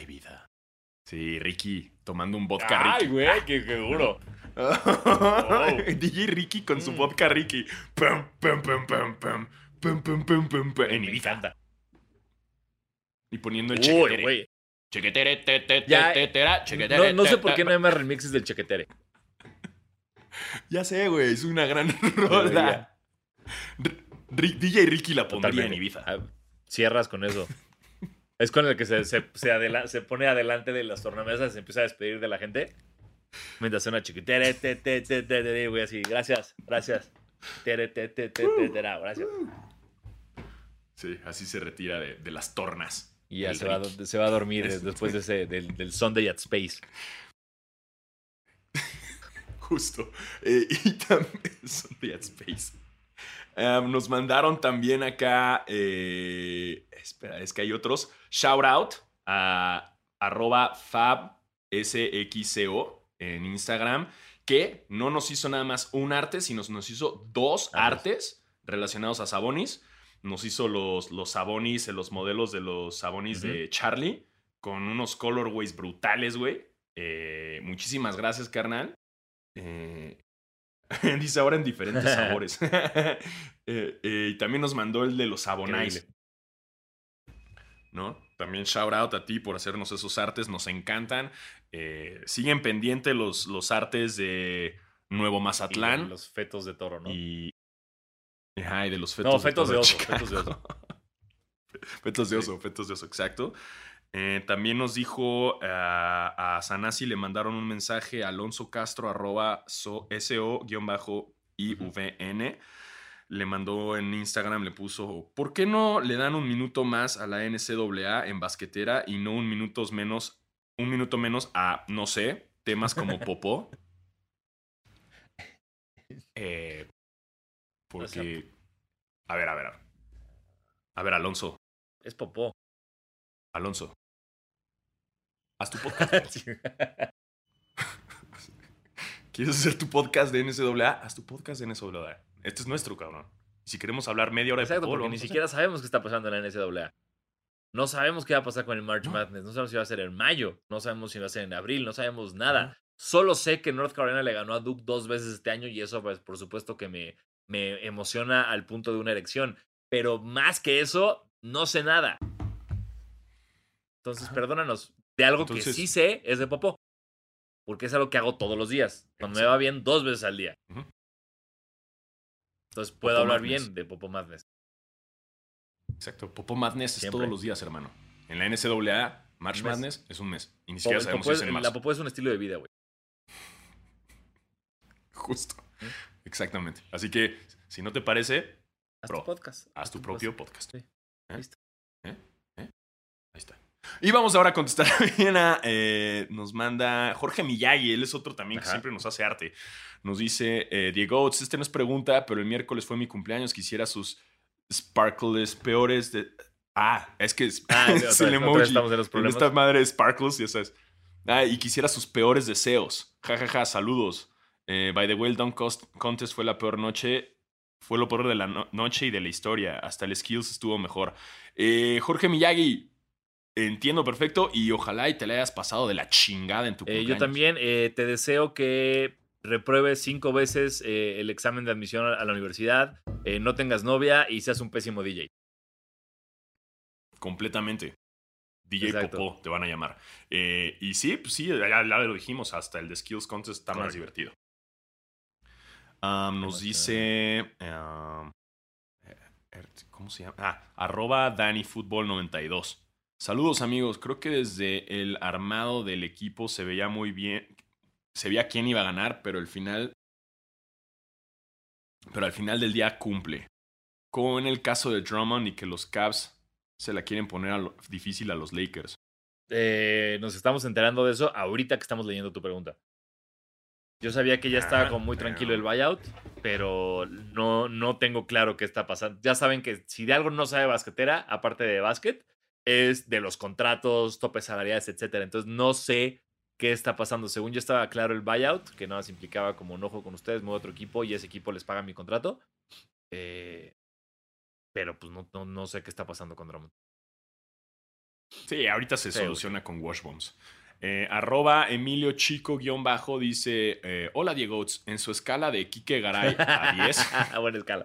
Ibiza. Sí, Ricky tomando un vodka Ay, Ricky. güey, qué, duro. DJ Ricky con su Mm. vodka Ricky. Pum, pum, pum, pum, pum. Pum, pum, pum, pum, pum. En Me Ibiza. encanta. Y poniendo el Uy, chequetere. güey. Chequetere, te, te, Ya, te, te, tera, chequetere, No, no sé por qué no hay más remixes del Chequetere. Ya sé, güey. Es una gran rola. DJ Ricky la pondría en Totalmente. Ibiza. Ah, Cierras con eso. Es con el que se, se, se, adela- se pone adelante de las tornamesas y se empieza a despedir de la gente. Mientras suena chiquitere, te, te, te, te, te, güey, así. Gracias, gracias. Tere, te, te, te, te, te, ra, gracias. Sí, así se retira de, de las tornas. Y ya se va, se va a dormir Es- después de ese, del, del Sunday at Space. Justo. Eh, y también son de Space. Um, nos mandaron también acá. eh, espera, es que hay otros. Shout out a arroba fabsxco en Instagram. Que no nos hizo nada más un arte, sino nos hizo dos artes relacionados a Sabonis. Nos hizo los, los Sabonis, eh, los modelos de los Sabonis de Charlie. Con unos colorways brutales, güey. Eh, muchísimas gracias, carnal. Eh, dice ahora en diferentes sabores. Eh, y también nos mandó el de los Sabonais. ¿No? También shout out a ti por hacernos esos artes, nos encantan. Siguen pendientes los, los artes de Nuevo Y Mazatlán. Los fetos de toro, ¿no? Y. Ajá, y de los fetos no, fetos de todo oso, fetos de oso. Fetos de oso, fetos de oso, exacto. Eh, también nos dijo ah, a Sanasi, le mandaron un mensaje a Alonso Castro, arroba so, SO-IVN. Le mandó en Instagram, le puso, ¿por qué no le dan un minuto más a la NCAA en basquetera y no un minutos menos un minuto menos a, no sé, temas como popó. Eh, porque. A ver, a ver. A ver, Alonso. Es popó. Alonso. Haz tu podcast. ¿Quieres hacer tu podcast de NCAA? Haz tu podcast de NCAA. Este es nuestro, cabrón. Si queremos hablar media hora de fútbol, porque ni siquiera sabemos qué está pasando en la NCAA. No sabemos qué va a pasar con el March No. Madness. No sabemos si va a ser en mayo. No sabemos si va a ser en abril. No sabemos nada. Solo sé que North Carolina le ganó a Duke dos veces este año y eso, pues, por supuesto, que me, me emociona al punto de una erección. Pero más que eso, no sé nada. Entonces, Ajá. perdónanos. De algo que sí sé es de popó. Porque es algo que hago todos los días. Cuando me va bien, dos veces al día. Entonces puedo hablar Madness. bien de Popó Madness. Exacto. Popó Madness es todos los días, hermano. En la NCAA, March. Madness es un mes. Y ni siquiera sabemos si es es- en marzo. la popó es un estilo de vida, güey. Justo. ¿Mm? Exactamente. Así que, si no te parece, Haz Bro, tu podcast. haz tu propio podcast. Sí. ¿Eh? Listo. ¿Eh? ¿Eh? Ahí está. Y vamos ahora a contestar bien a. eh, nos manda Jorge Miyagi, él es otro también que siempre nos hace arte. Nos dice: eh, Diego, Oates, este no es pregunta, pero el miércoles fue mi cumpleaños. Quisiera sus sparkles peores de. Ah, es que es, Ah, es el emoji. estamos en los En problemas. esta madre Sparkles, ya sabes. Ah, y quisiera sus peores deseos. Ja, ja, ja, saludos. Eh, by the way, Cost- Contest fue la peor noche. Fue lo peor de la no- noche y de la historia. Hasta el Skills estuvo mejor. Eh, Jorge Miyagi, entiendo perfecto y ojalá y te la hayas pasado de la chingada en tu Eh, yo también eh, te deseo que repruebes cinco veces eh, el examen de admisión a la universidad, no tengas novia y seas un pésimo DJ. Completamente. DJ Exacto. Popó te van a llamar. Y sí, pues sí, ya, ya lo dijimos, hasta el de Skills Contest está más divertido. Um, nos dice. eh, er- ¿Cómo se llama? Ah, arroba DaniFootball92. Saludos amigos, creo que desde el armado del equipo se veía muy bien, se veía quién iba a ganar, pero al final, pero al final del día cumple. Como en el caso de Drummond y que los Cavs se la quieren poner a lo- difícil a los Lakers. Eh, nos estamos enterando de eso ahorita que estamos leyendo tu pregunta. Yo sabía que ya estaba Ah, como muy tranquilo el buyout, pero no, no tengo claro qué está pasando. Ya saben que si de algo no sabe basquetera, aparte de básquet, es de los contratos, topes salariales, etcétera. Entonces no sé qué está pasando. Según yo estaba claro el buyout, que nada más implicaba como enojo con ustedes, muevo a otro equipo y ese equipo les paga mi contrato. Eh, pero pues no, no, no sé qué está pasando con Drummond. Sí, ahorita se Sí, soluciona con Washbombs. Eh, arroba Emilio Chico guion bajo dice, eh, hola Diego, en su escala de Kike Garay a 10, a buena escala.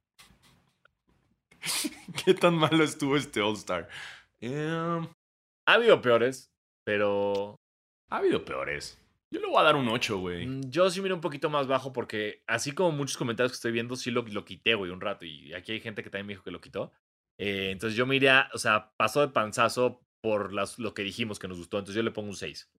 ¿qué tan malo estuvo este All-Star? Em, Ha habido peores, pero ha habido peores. Yo le voy a dar un 8, güey. mm, yo sí miré un poquito más bajo porque así como muchos comentarios que estoy viendo, sí lo, lo quité, güey, un rato. Y aquí hay gente que también me dijo que lo quitó. Eh, entonces yo miré, o sea, pasó de panzazo por las, lo que dijimos que nos gustó. Entonces yo le pongo un 6.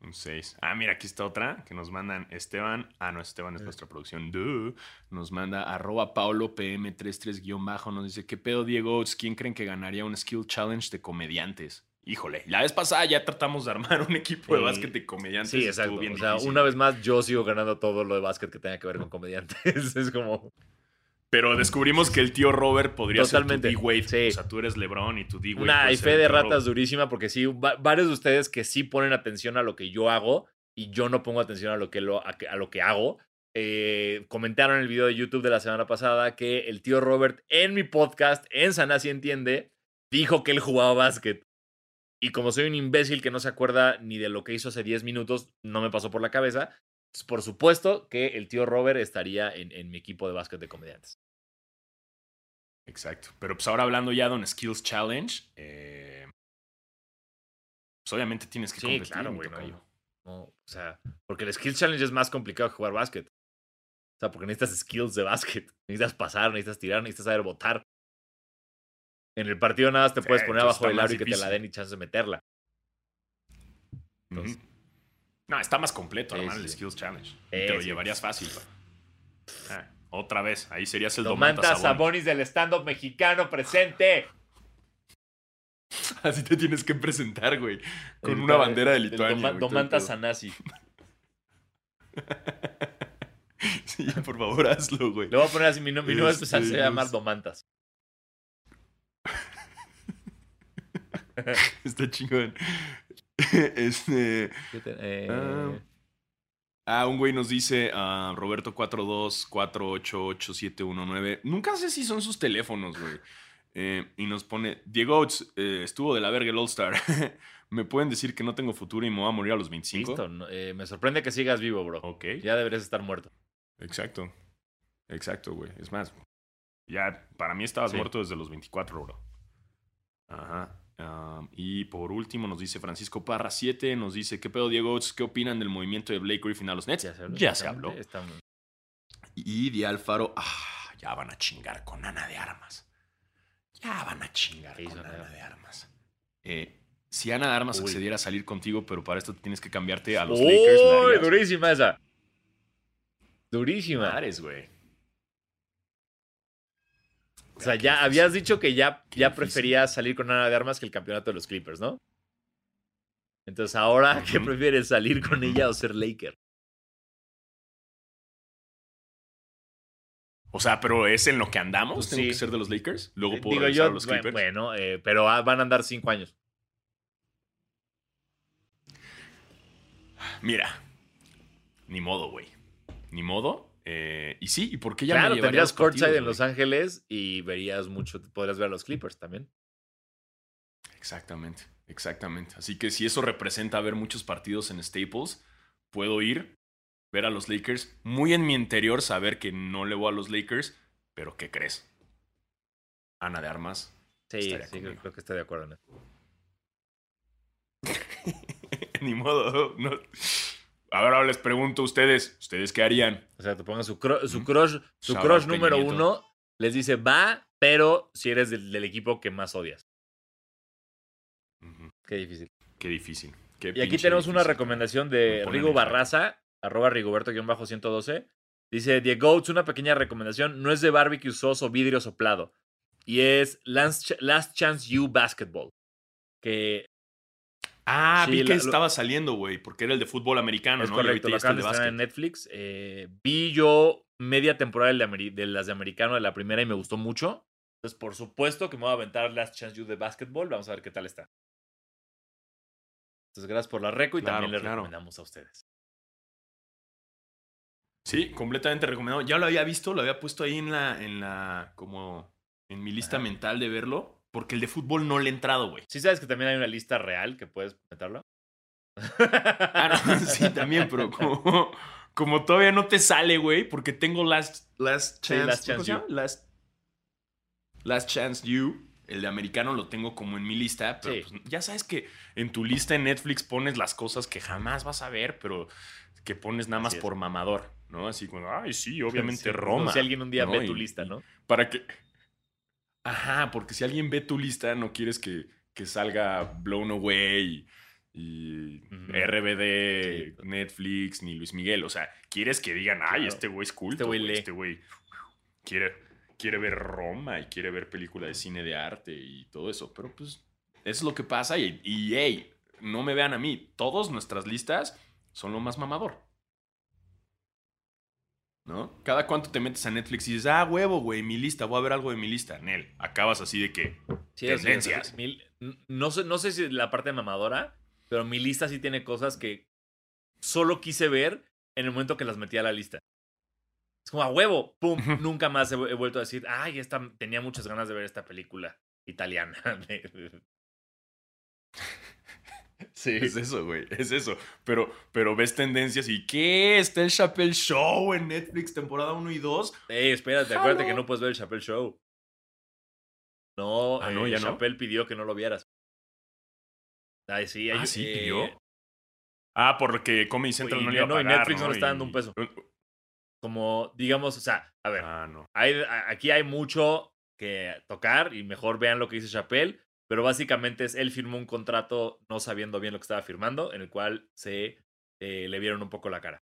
Un 6. Ah, mira, aquí está otra que nos mandan Esteban. Ah, no, Esteban es Eh. nuestra producción. Duh. Nos manda arroba Paulo PM33 guion bajo. Nos dice, ¿qué pedo, Diego? ¿Quién creen que ganaría un Skill Challenge de comediantes? Híjole, la vez pasada ya tratamos de armar un equipo de Sí. básquet de comediantes. Sí, exacto. bien o sea, difícil. una vez más, yo sigo ganando todo lo de básquet que tenga que ver con comediantes. es como. Pero descubrimos que el tío Robert podría Totalmente, ser tu D-Wade. sí. O sea, tú eres LeBron y tu D-Wade. Una puede y fe de ratas Robert. durísima, porque sí, va- varios de ustedes que sí ponen atención a lo que yo hago y yo no pongo atención a lo que, lo, a, que- a lo que hago. eh, comentaron en el video de YouTube de la semana pasada que el tío Robert en mi podcast, en Sanasi Entiende, dijo que él jugaba básquet. Y como soy un imbécil que no se acuerda ni de lo que hizo hace 10 minutos, no me pasó por la cabeza. Entonces, por supuesto que el tío Robert estaría en, en mi equipo de básquet de comediantes. Exacto. Pero pues ahora hablando ya de un Skills Challenge, eh, pues obviamente tienes que Sí, competir. claro, güey. tocayo. No, no, o sea, porque el Skills Challenge es más complicado que jugar básquet. O sea, porque necesitas skills de básquet. Necesitas pasar, necesitas tirar, necesitas saber botar. En el partido nada más te Sí, puedes poner abajo del aro y que te la den y chance de meterla. Entonces- No, está más completo Sí, armar sí, el. Skills Challenge. Te lo llevarías fácil. Ah, otra vez, ahí serías el Domantas Domantas Sabonis. Sabonis del stand-up mexicano presente. Así te tienes que presentar, güey. Con una bandera de Lituania. Doma- güey, Domantas. Sanasi. Sí, por favor, hazlo, güey. Le voy a poner así, mi, mi nuevo Este, especial se va a llamar pues- Domantas. Está chingón. Este. ¿Qué te- eh, Ah. Ah, un güey nos dice ah, Roberto 424888719. Nunca sé si son sus teléfonos, güey. Eh, y nos pone, Diego Oates, eh, estuvo de la verga el All-Star. ¿Me pueden decir que no tengo futuro y me voy a morir a los 25? Listo. no, eh, me sorprende que sigas vivo, bro. Ok. Ya deberías estar muerto. Exacto. Exacto, güey. Es más, ya para mí estabas Sí. muerto desde los 24, bro. Ajá. Um, y por último nos dice Francisco Parra 7, nos dice, ¿qué pedo, Diego? Oates? ¿Qué opinan del movimiento de Blake Griffin a los Nets? Ya se habló. Ya se habló. Y Di Alfaro, ah, ya van a chingar con Ana de Armas. Ya van a chingar ¿Qué hizo con Ana de Armas. Eh, si Ana de Armas Uy. accediera a salir contigo, pero para esto tienes que cambiarte a los Lakers. ¿la ¡Uy! Durísima esa. Durísima. Madres, güey. O sea, ya habías dicho que ya, ya preferías salir con Ana de Armas que el campeonato de los Clippers, ¿no? Entonces, ahora, ¿qué prefieres? ¿Salir con ella o ser Laker? O sea, pero es en lo que andamos. Pues Tengo sí. que ser de los Lakers. Luego Eh, puedo Digo yo, a los Clippers. bueno, eh, pero van a andar cinco años. Mira, ni modo, güey. Ni modo. Eh, y sí, ¿y por qué ya me claro, a tendrías courtside en? Los Ángeles y verías mucho, podrías ver a los Clippers también. Exactamente, exactamente. Así que si eso representa ver muchos partidos en Staples, puedo ir, ver a los Lakers. Muy en mi interior saber que no le voy a los Lakers, pero ¿qué crees? Ana de Armas. Sí, sí, creo, que estoy de acuerdo en eso. Ni modo. No. Ahora les pregunto a ustedes, ¿ustedes qué harían? O sea, te pongan su, cru- su crush, su crush número Nieto. uno, les dice va, pero si eres del, del equipo que más odias. Qué difícil. Qué difícil. qué Y aquí tenemos una recomendación Me de Rigo. Barraza, arroba rigoberto-112. Dice, Diego, Oates, una pequeña recomendación, no es de barbecue sauce o vidrio soplado. Y es Last, Ch- Last Chance You Basketball. Que Ah, Sí, vi que la- lo- estaba saliendo, güey, porque era el de fútbol americano, es ¿no? Y ahorita correcto, ya lo está el de en. Netflix. Eh, vi yo media temporada de, de las de americano de la primera y me gustó mucho. Entonces, por supuesto que me voy a aventar Last Chance You de Basketball. Vamos a ver qué tal está. Entonces, gracias por la reco y Claro, también les claro. recomendamos a ustedes. Sí, completamente recomendado. Ya lo había visto, lo había puesto ahí en la, en la, como en mi lista Ajá. mental de verlo, porque el de fútbol no le he entrado, güey. Sí sabes que también hay una lista real que puedes meterlo. Ah, no, sí, también, pero como, como todavía no te sale, güey, porque tengo Last, last Sí, Chance. Last ¿cómo Chance llama? Last, Last Chance You. El de americano lo tengo como en mi lista, pero Sí. pues, ya sabes que en tu lista en Netflix pones las cosas que jamás vas a ver, pero que pones nada más por mamador, ¿no? Así como, ay, sí, obviamente Sí, Roma. como Si alguien un día ¿no? ve tu lista, ¿no? Para que. Ajá, porque si alguien ve tu lista, no quieres que, que salga Blown Away y. RBD, Sí. Netflix, ni Luis Miguel. O sea, quieres que digan, ay, Claro. este güey es culto. Este güey güey, lee". Este güey quiere, quiere ver Roma y quiere ver película de cine de arte y todo eso. Pero pues, eso es lo que pasa. Y, y hey, no me vean a mí. Todas nuestras listas son lo más mamador. ¿No? Cada cuánto te metes a Netflix y dices, ah, huevo, güey, mi lista, voy a ver algo de mi lista. Nel, acabas así de que. Sí, Tendencias. no, sé, no sé si la parte mamadora, pero mi lista sí tiene cosas que solo quise ver en el momento que las metí a la lista. Es como a huevo, pum, nunca más he, he vuelto a decir, ay, esta, tenía muchas ganas de ver esta película italiana. sí. Es eso, güey, es eso. Pero, pero ves tendencias y ¿qué? Está el Chappelle Show en Netflix, temporada 1 y 2. Ey, espérate, acuérdate que no puedes ver el Chappelle Show. No, Ah, no, eh, ya no. Chappelle pidió que no lo vieras. Ay, sí, Ah, hay- sí, eh, pidió. Ah, porque Comedy Central y no le iba a no, y pagar, Netflix no le está dando un peso. Como, digamos, o sea, a ver, Ah, no. hay- aquí hay mucho que tocar y mejor vean lo que dice Chappelle, pero básicamente es él firmó un contrato no sabiendo bien lo que estaba firmando, en el cual se eh, le vieron un poco la cara.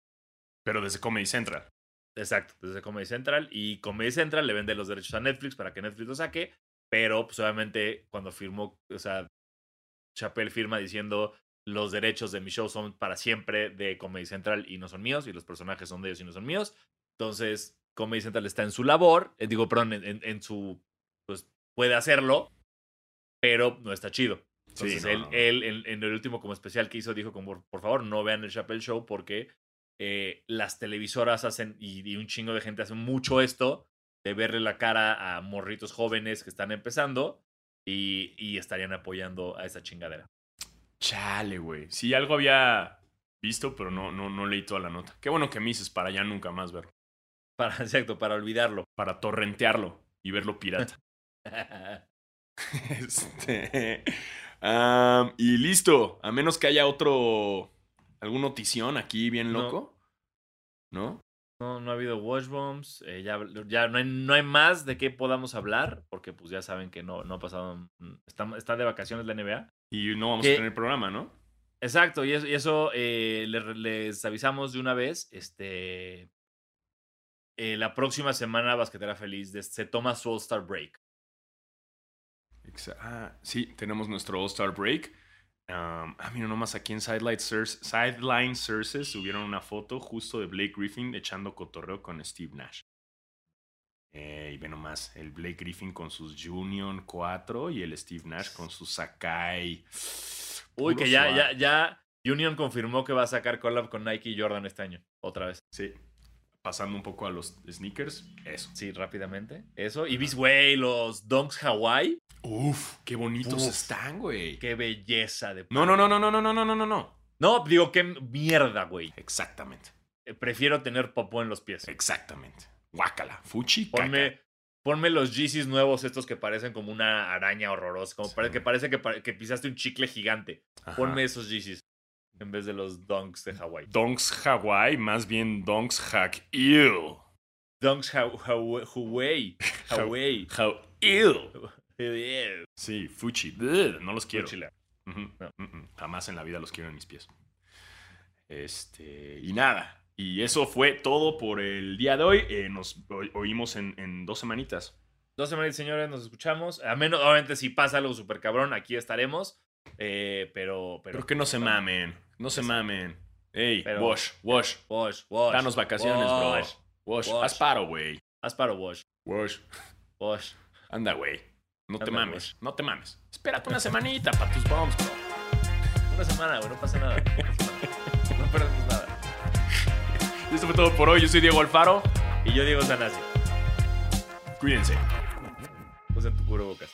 Pero desde Comedy Central. Exacto, desde Comedy Central y Comedy Central le vende los derechos a Netflix para que Netflix lo saque, pero pues obviamente cuando firmó, o sea, Chappelle firma diciendo los derechos de mi show son para siempre de Comedy Central y no son míos, y los personajes son de ellos y no son míos. Entonces, Comedy Central está en su labor, eh, digo, perdón, en, en- en su, pues puede hacerlo, pero no está chido. Entonces, Sí, él, no. él en, en el último como especial que hizo, dijo como, por, por favor, no vean el Chappelle Show porque eh, las televisoras hacen, y, y un chingo de gente hace mucho esto, de verle la cara a morritos jóvenes que están empezando y, y estarían apoyando a esa chingadera. Chale, güey. Sí, algo había visto, pero no, no, no leí toda la nota. Qué bueno que me dices para ya nunca más verlo. Para, exacto, para olvidarlo. Para torrentearlo y verlo pirata. Este, y listo. A menos que haya otro. ¿Algún notición aquí bien loco? ¿No? No, no ha habido wash bombs. eh, ya ya no, hay, no hay más de qué podamos hablar, porque pues ya saben que no, no ha pasado. mm, Está, está de vacaciones la NBA. Y no vamos ¿Qué? a tener programa, ¿no? Exacto, y eso, y eso eh, le- les, avisamos de una vez. Este. eh, la próxima semana Basquetera Feliz se toma su All-Star Break. Ah, sí, tenemos nuestro All-Star Break. Um, ah, mira, nomás aquí en Sideline, Source- Sideline Sources subieron una foto justo de Blake Griffin echando cotorreo con Steve Nash. Eh, y ve nomás, el Blake Griffin con sus Union 4 y el Steve Nash con sus Sakai. Uy, Puro que ya, suave. ya, ya. Union confirmó que va a sacar collab con Nike y Jordan este año. Otra vez. Sí, pasando un poco a los sneakers, eso. Sí, rápidamente. Eso. Y vis, güey, los Dunks Hawaii. Uf, qué bonitos Uf. están, güey. Qué belleza de. No, no, no, no, no, no, no, no, no, no, no. No, digo, qué mierda, güey. Exactamente, Eh, Prefiero tener popó en los pies. exactamente. Guácala, fuchi, Ponme, ponme los Yeezys nuevos, estos que parecen como una araña horrorosa. Como Sí. pare- que parece que, pisaste un chicle gigante. caca. Ajá. Ponme esos Yeezys en vez de los Dunks de Hawaii. Donks Hawaii, más bien Donks Hack Ill. Dunks Ha- Haw- Hawaii. Hawaii. How ill. Sí, fuchi. No los quiero. No. mm. Jamás en la vida los quiero en mis pies. Este, y nada. Y eso fue todo por el día de hoy. Eh, nos oímos en, en dos semanitas. Dos semanas, señores, nos escuchamos. A menos, obviamente, si pasa algo súper cabrón, aquí estaremos. Eh, pero, pero. Pero que no se mamen. No se mamen. Ey, Pero- wash, wash. Wash, wash. Danos vacaciones, bro. wash. Wash. Wash. Haz paro, güey. Haz paro, wash. Wash. Wash. Anda, güey. No te mames. No te mames. Espérate una semanita para tus bombs, bro. Una semana, güey, no pasa nada. No perdemos nada. Y esto fue todo por hoy. Yo soy Diego Alfaro. Y yo digo Sanasi. Cuídense. Usa tu cubrebocas.